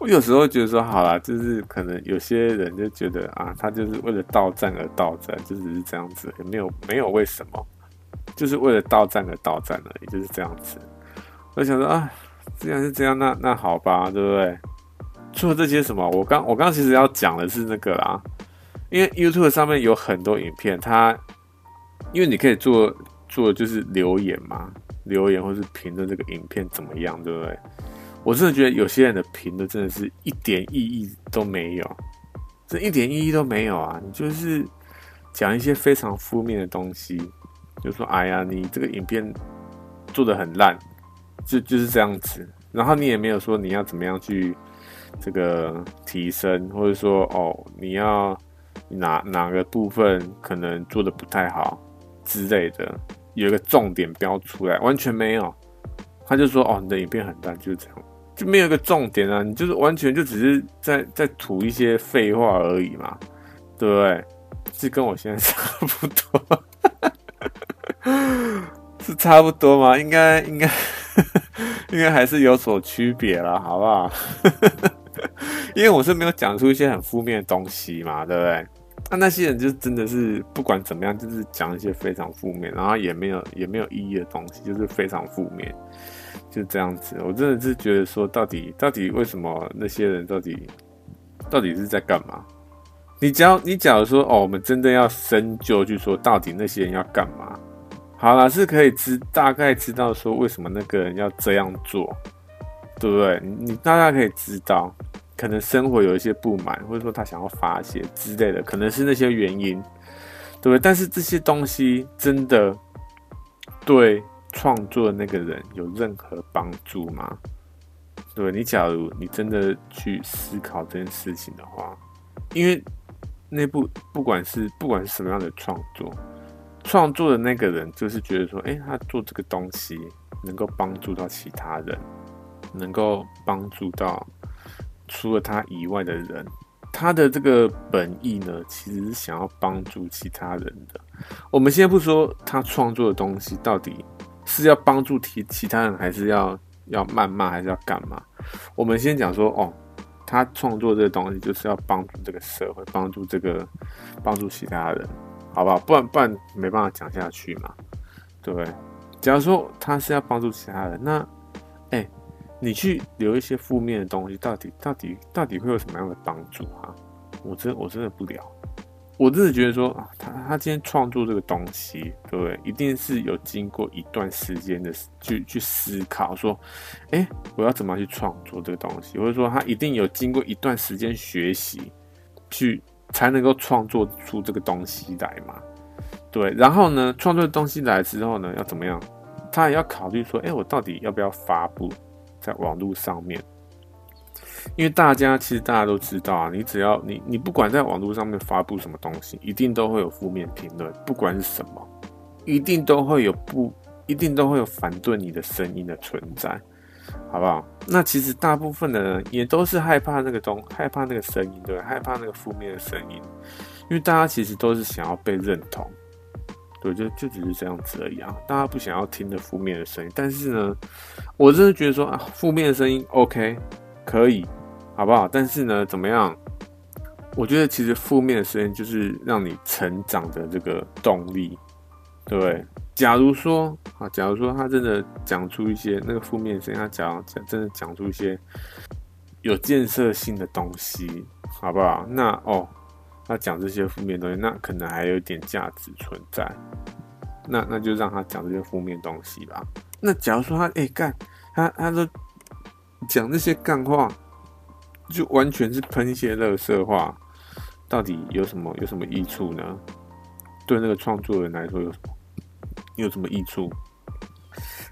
我有时候觉得说，好啦，就是可能有些人就觉得啊，他就是为了倒赞而倒赞，就只是这样子，也没有没有为什么，就是为了倒赞而倒赞而已，就是这样子。我想说啊，既然是这样，那那好吧，对不对？除了这些什么，我刚我刚其实要讲的是那个啦，因为 YouTube 上面有很多影片，它因为你可以做做就是留言嘛，留言或是评论这个影片怎么样，对不对？我真的觉得有些人的评论真的是一点意义都没有，这一点意义都没有啊！你就是讲一些非常负面的东西，就说哎呀，你这个影片做的很烂，就就是这样子。然后你也没有说你要怎么样去这个提升，或者说哦，你要哪哪个部分可能做的不太好之类的，有一个重点标出来，完全没有。他就说哦，你的影片很烂，就是这样。就没有一个重点啊，你就是完全就只是在在吐一些废话而已嘛，对不对？是跟我现在 差不多，是差不多吗？应该应该 应该还是有所区别了，好不好？因为我是没有讲出一些很负面的东西嘛，对不对？那、那些人就真的是不管怎么样，就是讲一些非常负面，然后也没有也没有意义的东西，就是非常负面，就这样子。我真的是觉得说，到底到底为什么那些人到底到底是在干嘛？你只要你假如说哦，我们真的要深究，去说到底那些人要干嘛？好了，是可以知大概知道说为什么那个人要这样做，对不对？你大概可以知道。可能生活有一些不满，或者说他想要发泄之类的，可能是那些原因，对不对？但是这些东西真的对创作的那个人有任何帮助吗？对，你假如你真的去思考这件事情的话，因为那部不管是不管是什么样的创作，创作的那个人就是觉得说，哎，他做这个东西能够帮助到其他人，能够帮助到。除了他以外的人，他的这个本意呢，其实是想要帮助其他人的。我们先不说他创作的东西到底是要帮助其其他人，还是要要谩骂，还是要干嘛？我们先讲说，哦，他创作这个东西就是要帮助这个社会，帮助这个帮助其他人，好不好？不然不然没办法讲下去嘛，对不对？假如说他是要帮助其他人，那，哎、你去留一些负面的东西，到底到底到底会有什么样的帮助啊？我真我真的不聊，我真的觉得说啊，他他今天创作这个东西，对不对？一定是有经过一段时间的去去思考，说，哎，我要怎么去创作这个东西，或者说他一定有经过一段时间学习，去才能够创作出这个东西来嘛？对，然后呢，创作东西来之后呢，要怎么样？他也要考虑说，哎，我到底要不要发布？在网络上面，因为大家其实大家都知道啊，你只要你你不管在网络上面发布什么东西，一定都会有负面评论，不管是什么，一定都会有不，一定都会有反对你的声音的存在，好不好？那其实大部分的人也都是害怕那个东，害怕那个声音，对，害怕那个负面的声音，因为大家其实都是想要被认同。对，就就只是这样子而已啊！大家不想要听的负面的声音，但是呢，我真的觉得说啊，负面的声音 OK 可以，好不好？但是呢，怎么样？我觉得其实负面的声音就是让你成长的这个动力，对不对？假如说啊，假如说他真的讲出一些那个负面声音，他讲讲真的讲出一些有建设性的东西，好不好？那哦。他讲这些负面东西，那可能还有点价值存在。那那就让他讲这些负面东西吧。那假如说他哎干、他他都讲那些干话，就完全是喷一些垃圾话，到底有什么有什么益处呢？对那个创作人来说有什么你有什么益处？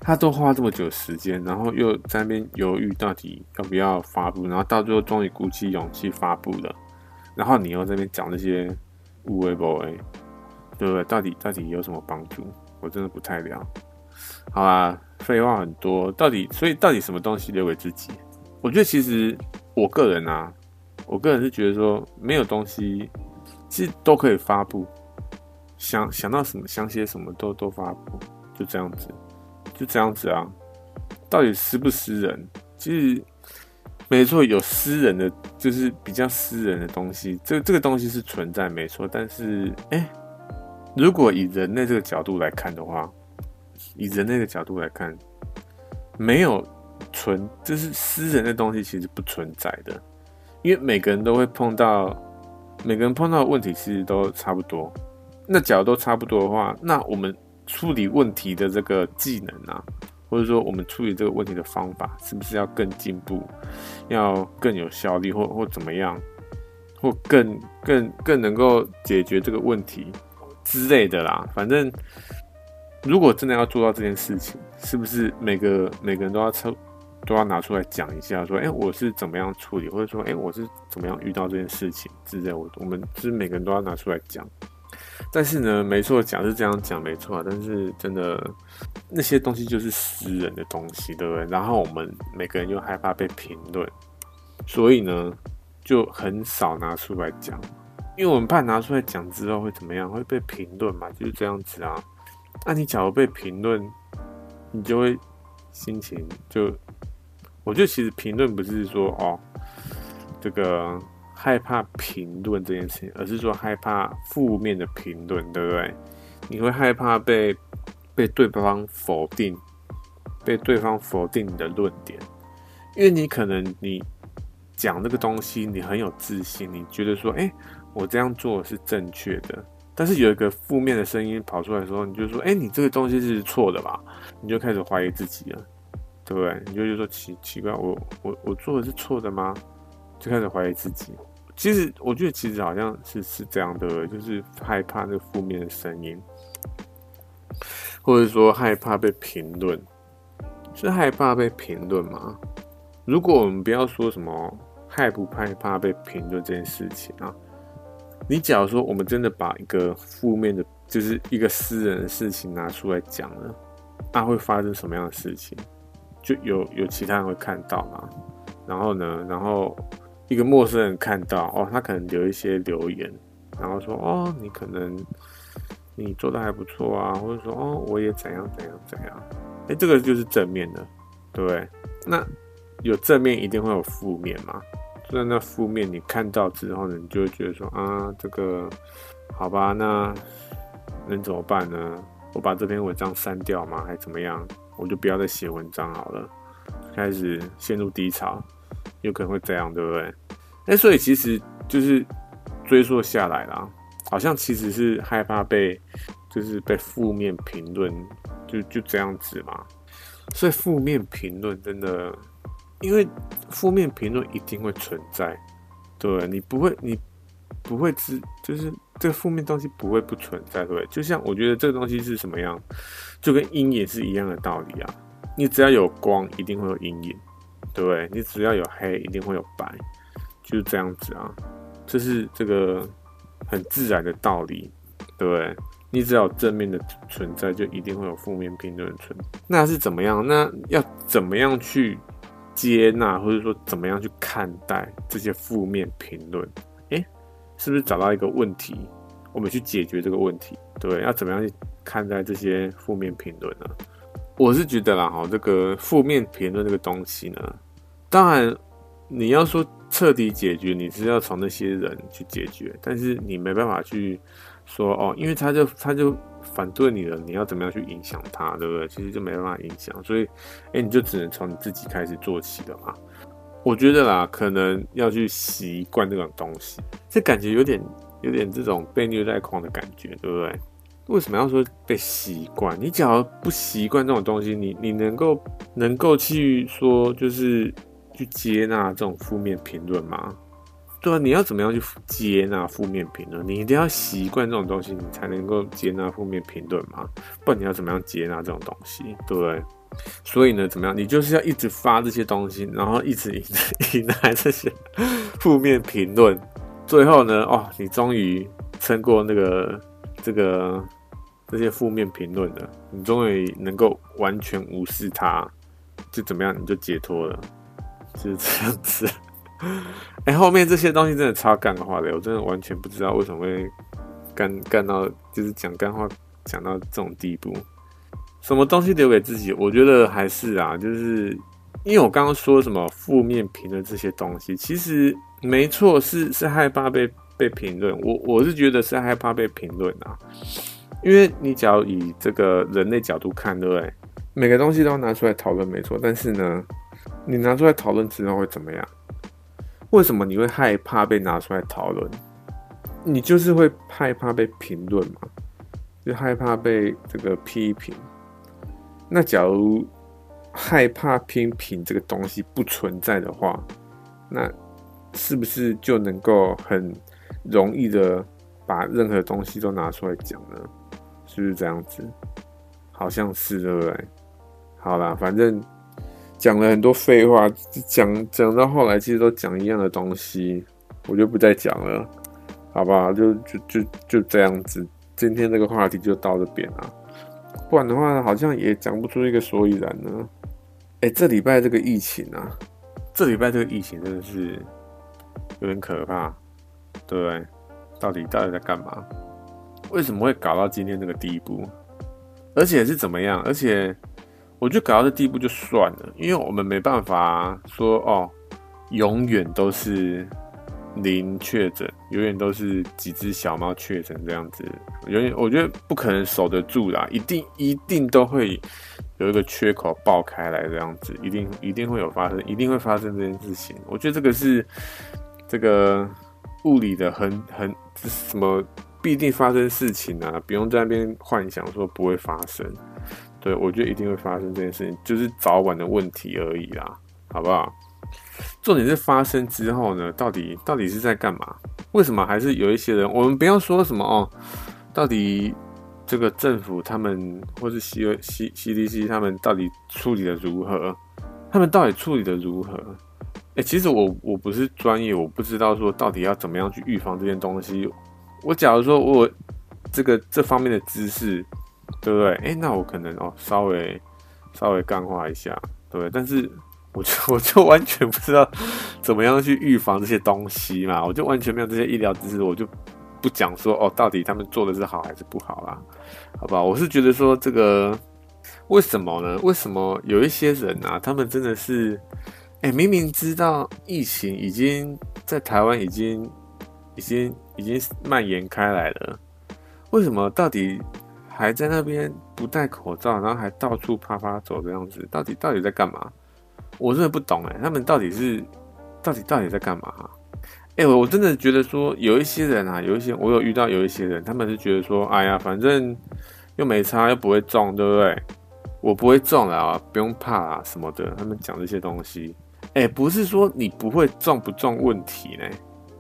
他都花这么久时间，然后又在那边犹豫到底要不要发布，然后到最后终于鼓起勇气发布了。然后你又在那边讲那些无为不为，对不对？到底到底有什么帮助？我真的不太了。好啦，废话很多。到底所以到底什么东西留给自己？我觉得其实我个人啊，我个人是觉得说没有东西其实都可以发布，想想到什么想写什么都都发布，就这样子，就这样子啊。到底私不私人？其实。没错，有私人的，就是比较私人的东西，这这个东西是存在，没错。但是，哎，如果以人类这个角度来看的话，以人类的角度来看，没有存，就是私人的东西其实不存在的，因为每个人都会碰到，每个人碰到的问题其实都差不多。那假如都差不多的话，那我们处理问题的这个技能啊。或者说，我们处理这个问题的方法是不是要更进步，要更有效率，或或怎么样，或更更更能够解决这个问题之类的啦？反正，如果真的要做到这件事情，是不是每个每个人都要抽都要拿出来讲一下，说，哎，我是怎么样处理，或者说，哎，我是怎么样遇到这件事情之类的？我我们就是每个人都要拿出来讲。但是呢，没错，讲是这样讲，没错。但是真的，那些东西就是私人的东西，对不对？然后我们每个人又害怕被评论，所以呢，就很少拿出来讲，因为我们怕拿出来讲之后会怎么样，会被评论嘛，就是这样子啊。那你假如被评论，你就会心情就，我觉得其实评论不是说哦，这个害怕评论这件事情，而是说害怕负面的评论，对不对？你会害怕被被对方否定，被对方否定你的论点，因为你可能你讲这个东西，你很有自信，你觉得说，哎，我这样做是正确的。但是有一个负面的声音跑出来的时候，你就说：“哎、你这个东西是错的吧？”你就开始怀疑自己了，对不对？你就就说奇奇怪，我我我做的是错的吗？就开始怀疑自己。其实我觉得，其实好像是是这样的，就是害怕那个负面的声音，或者说害怕被评论，是害怕被评论吗？如果我们不要说什么害不害怕被评论这件事情啊。你假如说我们真的把一个负面的，就是一个私人的事情拿出来讲了，那会发生什么样的事情？就有有其他人会看到吗？然后呢，然后一个陌生人看到哦，他可能留一些留言，然后说哦，你可能你做的还不错啊，或者说哦，我也怎样怎样怎样，哎，这个就是正面的，对不对？那有正面一定会有负面吗？那那负面你看到之后呢，你就会觉得说啊，这个好吧，那能怎么办呢？我把这篇文章删掉吗？还怎么样？我就不要再写文章好了，开始陷入低潮，有可能会这样，对不对？哎，所以其实就是追溯下来啦，好像其实是害怕被就是被负面评论，就就这样子嘛。所以负面评论真的。因为负面评论一定会存在，对，你不会，你不会知，就是这负面东西不会不存在，对不对。就像我觉得这个东西是什么样，就跟阴影是一样的道理啊。你只要有光，一定会有阴影，对。你只要有黑，一定会有白，就是这样子啊。这是这个很自然的道理，对。你只要有正面的存在，就一定会有负面评论存在。那是怎么样？那要怎么样去？接纳，或者说怎么样去看待这些负面评论？诶，是不是找到一个问题，我们去解决这个问题？对，要怎么样去看待这些负面评论呢？我是觉得啦，哈，这个负面评论这个东西呢，当然你要说彻底解决，你是要从那些人去解决，但是你没办法去说哦，因为他就他就。反对你了，你要怎么样去影响他，对不对？其实就没办法影响，所以，哎、你就只能从你自己开始做起的嘛。我觉得啦，可能要去习惯这种东西，这感觉有点有点这种被虐待狂的感觉，对不对？为什么要说被习惯？你假如不习惯这种东西，你你能够能够去说，就是去接纳这种负面评论吗？对啊，你要怎么样去接纳负面评论？你一定要习惯这种东西，你才能够接纳负面评论嘛。不然你要怎么样接纳这种东西？对不对？所以呢，怎么样？你就是要一直发这些东西，然后一直迎迎来这些负面评论。最后呢，哦，你终于撑过那个这个这些负面评论了，你终于能够完全无视它，就怎么样？你就解脱了，就是这样子。哎、后面这些东西真的超干的话的，我真的完全不知道为什么会干干到就是讲干话讲到这种地步。什么东西留给自己？我觉得还是啊，就是因为我刚刚说什么负面评论这些东西，其实没错，是是害怕被被评论。我我是觉得是害怕被评论啊，因为你只要以这个人类角度看，对不对？每个东西都要拿出来讨论，没错。但是呢，你拿出来讨论之后会怎么样？为什么你会害怕被拿出来讨论？你就是会害怕被评论嘛？就害怕被这个批评。那假如害怕批评这个东西不存在的话，那是不是就能够很容易的把任何东西都拿出来讲呢？是不是这样子？好像是，对不对？好啦，反正。讲了很多废话，讲讲到后来，其实都讲一样的东西，我就不再讲了，好吧？就就就就这样子，今天这个话题就到这边啊，不然的话，好像也讲不出一个所以然呢。哎、这礼拜这个疫情啊，这礼拜这个疫情真的是有点可怕，对不对？到底到底在干嘛？为什么会搞到今天这个地步？而且是怎么样？而且。我觉得搞到这地步就算了，因为我们没办法说哦，永远都是零确诊，永远都是几只小猫确诊这样子，永远我觉得不可能守得住啦，一定一定都会有一个缺口爆开来这样子，一定一定会有发生，一定会发生这件事情。我觉得这个是这个物理的很很什么必定发生事情啊，不用在那边幻想说不会发生。对，我觉得一定会发生这件事情，就是早晚的问题而已啦，好不好？重点是发生之后呢，到底到底是在干嘛？为什么还是有一些人？我们不要说什么哦，到底这个政府他们或是 C C CDC 他们到底处理的如何？他们到底处理的如何？哎，其实我我不是专业，我不知道说到底要怎么样去预防这件东西。我假如说我这个这方面的知识。对不对？哎，那我可能哦，稍微稍微干化一下，对不对？但是我就 我就完全不知道怎么样去预防这些东西嘛，我就完全没有这些医疗知识，我就不讲说哦，到底他们做的是好还是不好啦，好吧？我是觉得说这个为什么呢？为什么有一些人啊，他们真的是哎，明明知道疫情已经在台湾已经已经已经蔓延开来了，为什么到底？还在那边不戴口罩，然后还到处趴趴走这样子，到底到底在干嘛？我真的不懂哎，他们到底是到底到底在干嘛？哎、欸，我真的觉得说有一些人啊，有一些我有遇到有一些人，他们是觉得说，哎呀，反正又没差，又不会中，对不对？我不会中了啊，不用怕啊什么的。他们讲这些东西，哎、不是说你不会中不中问题呢。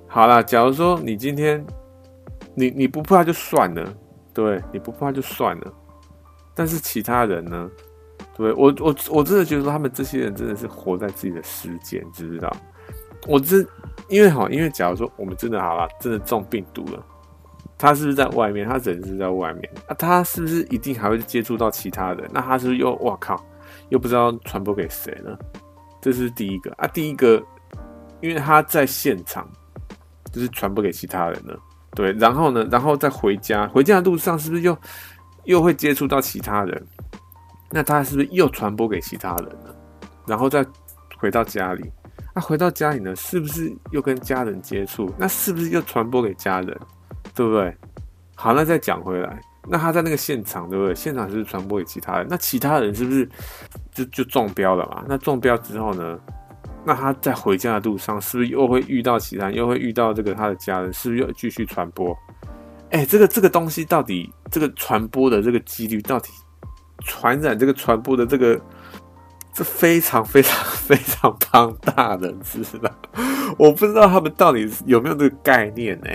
好啦，假如说你今天你你不怕就算了。对，你不怕就算了，但是其他人呢？对，我我我真的觉得说他们这些人真的是活在自己的世界，你知不知道？我这因为好，因为假如说我们真的好了，真的中病毒了，他是不是在外面？他人是在外面，那、啊、他是不是一定还会接触到其他人？那他是不是又哇靠，又不知道传播给谁呢？这是第一个啊，第一个，因为他在现场，就是传播给其他人了。对，然后呢，然后再回家，回家的路上是不是又又会接触到其他人？那他是不是又传播给其他人了？然后再回到家里，那、啊、回到家里呢，是不是又跟家人接触？那是不是又传播给家人？对不对？好，那再讲回来，那他在那个现场，对不对？现场是不是传播给其他人？那其他人是不是就就中标了嘛？那中标之后呢？那他在回家的路上，是不是又会遇到其他人，又会遇到这个他的家人，是不是又继续传播？哎、这个这个东西到底这个传播的这个几率到底传染这个传播的这个这非常非常非常庞大的，知道？我不知道他们到底有没有这个概念呢、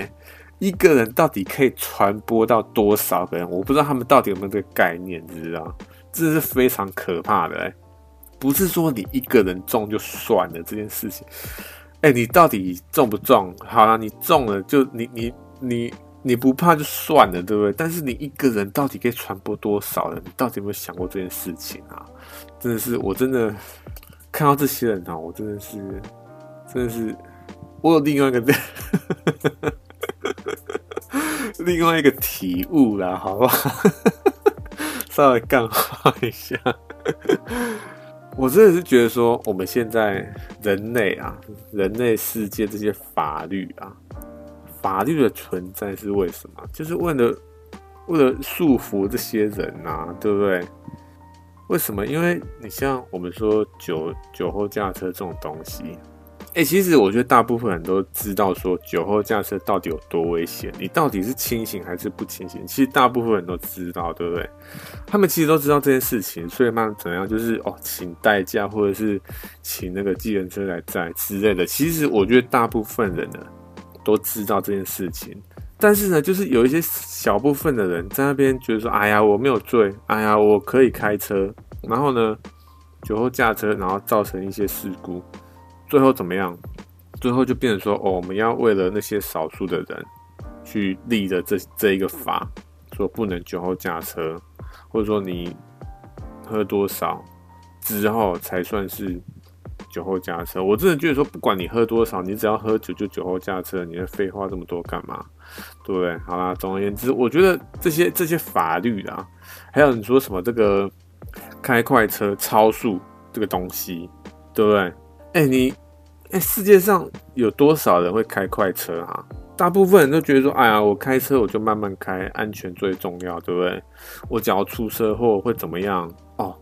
一个人到底可以传播到多少个人？我不知道他们到底有没有这个概念，知道？这是非常可怕的、欸。不是说你一个人中就算了这件事情，哎、你到底中不中？好啦，你中了就你你你你不怕就算了，对不对？但是你一个人到底可以传播多少人？你到底有没有想过这件事情啊？真的是，我真的看到这些人啊，我真的是，真的是，我有另外一个 另外一个体悟啦，好不好？稍微干话一下。我真的是觉得说，我们现在人类啊，人类世界这些法律啊，法律的存在是为什么？就是为了为了束缚这些人呐，对不对？为什么？因为你像我们说酒酒后驾车这种东西。哎、其实我觉得大部分人都知道说酒后驾车到底有多危险，你到底是清醒还是不清醒？其实大部分人都知道，对不对？他们其实都知道这件事情，所以嘛，怎样就是哦，请代驾或者是请那个计程车来载之类的。其实我觉得大部分人呢都知道这件事情，但是呢，就是有一些小部分的人在那边觉得说，哎呀，我没有醉，哎呀，我可以开车，然后呢，酒后驾车，然后造成一些事故。最后怎么样？最后就变成说，哦，我们要为了那些少数的人去立的这这一个法，说不能酒后驾车，或者说你喝多少之后才算是酒后驾车。我真的觉得说，不管你喝多少，你只要喝酒就酒后驾车，你的废话这么多干嘛？对不对？好啦，总而言之，我觉得这些这些法律啊，还有你说什么这个开快车超速这个东西，对不对？哎、你哎、世界上有多少人会开快车啊？大部分人都觉得说，哎呀，我开车我就慢慢开，安全最重要，对不对？我只要出车祸会怎么样？哦，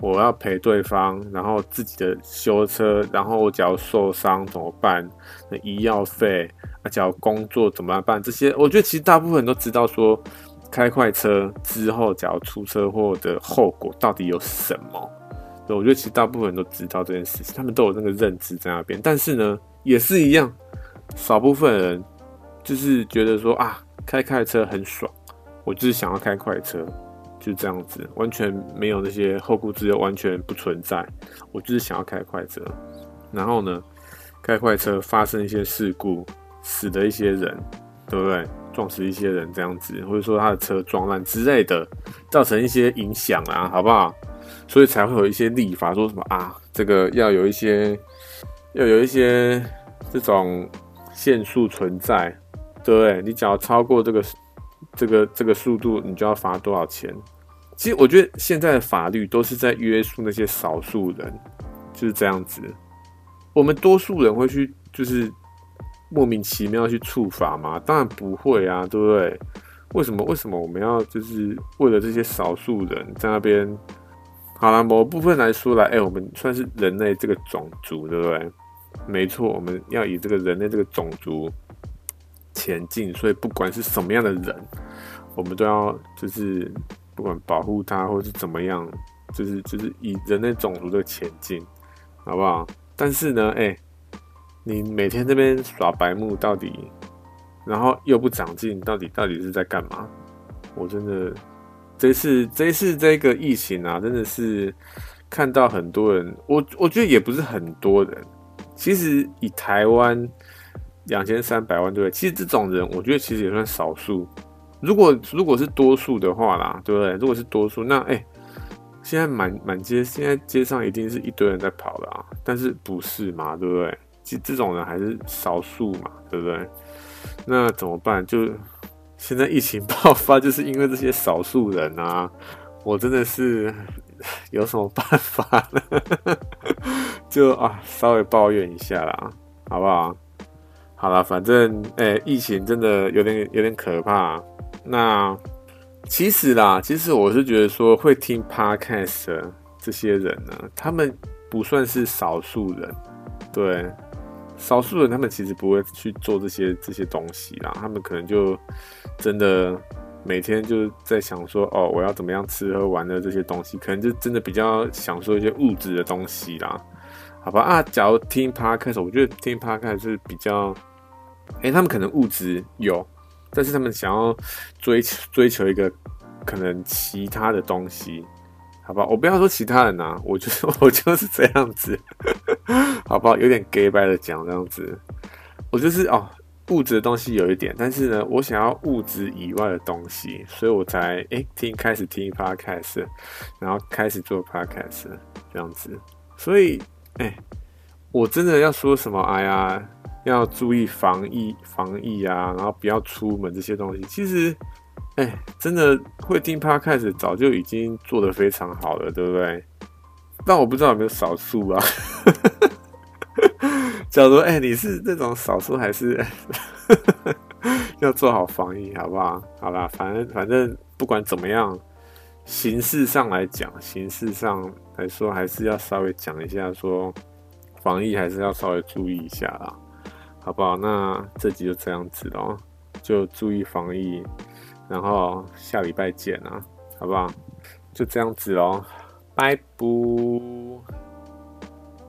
我要赔对方，然后自己的修车，然后我只要受伤怎么办？那医药费，啊，只要工作怎么办？这些我觉得其实大部分人都知道说。开快车之后，假如出车祸的后果到底有什么？我觉得其实大部分人都知道这件事情，他们都有那个认知在那边。但是呢，也是一样，少部分人就是觉得说啊，开快车很爽，我就是想要开快车，就这样子，完全没有那些后顾之忧，完全不存在。我就是想要开快车，然后呢，开快车发生一些事故，死的一些人，对不对？撞死一些人这样子，或者说他的车撞烂之类的，造成一些影响啊，好不好？所以才会有一些立法说什么啊，这个要有一些，要有一些这种限速存在，对？你只要超过这个这个这个速度，你就要罚多少钱？其实我觉得现在的法律都是在约束那些少数人，就是这样子。我们多数人会去就是。莫名其妙去处罚吗？当然不会啊，对不对？为什么？为什么我们要就是为了这些少数人在那边？好了，某部分来说来，哎、我们算是人类这个种族，对不对？没错，我们要以这个人类这个种族前进，所以不管是什么样的人，我们都要就是不管保护他或是怎么样，就是就是以人类种族的前进，好不好？但是呢，哎、你每天这边耍白目到底，然后又不长进，到底到底是在干嘛？我真的这次这次这个疫情啊，真的是看到很多人，我我觉得也不是很多人。其实以台湾两千三百万对不对？其实这种人，我觉得其实也算少数。如果如果是多数的话啦，对不对？如果是多数，那哎、现在满满街，现在街上一定是一堆人在跑的啊，但是不是嘛？对不对？其实这种人还是少数嘛，对不对？那怎么办？就现在疫情爆发，就是因为这些少数人啊！我真的是有什么办法呢？就啊，稍微抱怨一下啦，好不好？好了，反正哎、欸，疫情真的有点有点可怕。那其实啦，其实我是觉得说，会听 Podcast 的这些人呢，他们不算是少数人，对。少数人他们其实不会去做这些这些东西啦，他们可能就真的每天就在想说，哦，我要怎么样吃喝玩乐这些东西，可能就真的比较享受一些物质的东西啦，好吧？啊，假如听 Podcast，我觉得听 Podcast 是比较，哎、欸，他们可能物质有，但是他们想要追求追求一个可能其他的东西。好吧，我不要说其他人啊，我就是 我就是这样子，好不好？有点 gay 掰的讲这样子，我就是哦，物质的东西有一点，但是呢，我想要物质以外的东西，所以我才诶听开始听 podcast，然后开始做 podcast 这样子，所以诶，我真的要说什么？哎呀，要注意防疫防疫啊，然后不要出门这些东西，其实。哎、真的会听 Podcast 早就已经做得非常好了，对不对？但我不知道有没有少数啊。假如哎，你是这种少数，还是 要做好防疫，好不好？好吧，反正反正不管怎么样，形式上来讲，形式上来说，还是要稍微讲一下，说防疫还是要稍微注意一下啦，好不好？那这集就这样子咯，就注意防疫。然后下礼拜见啊，好不好？就这样子喽，拜拜。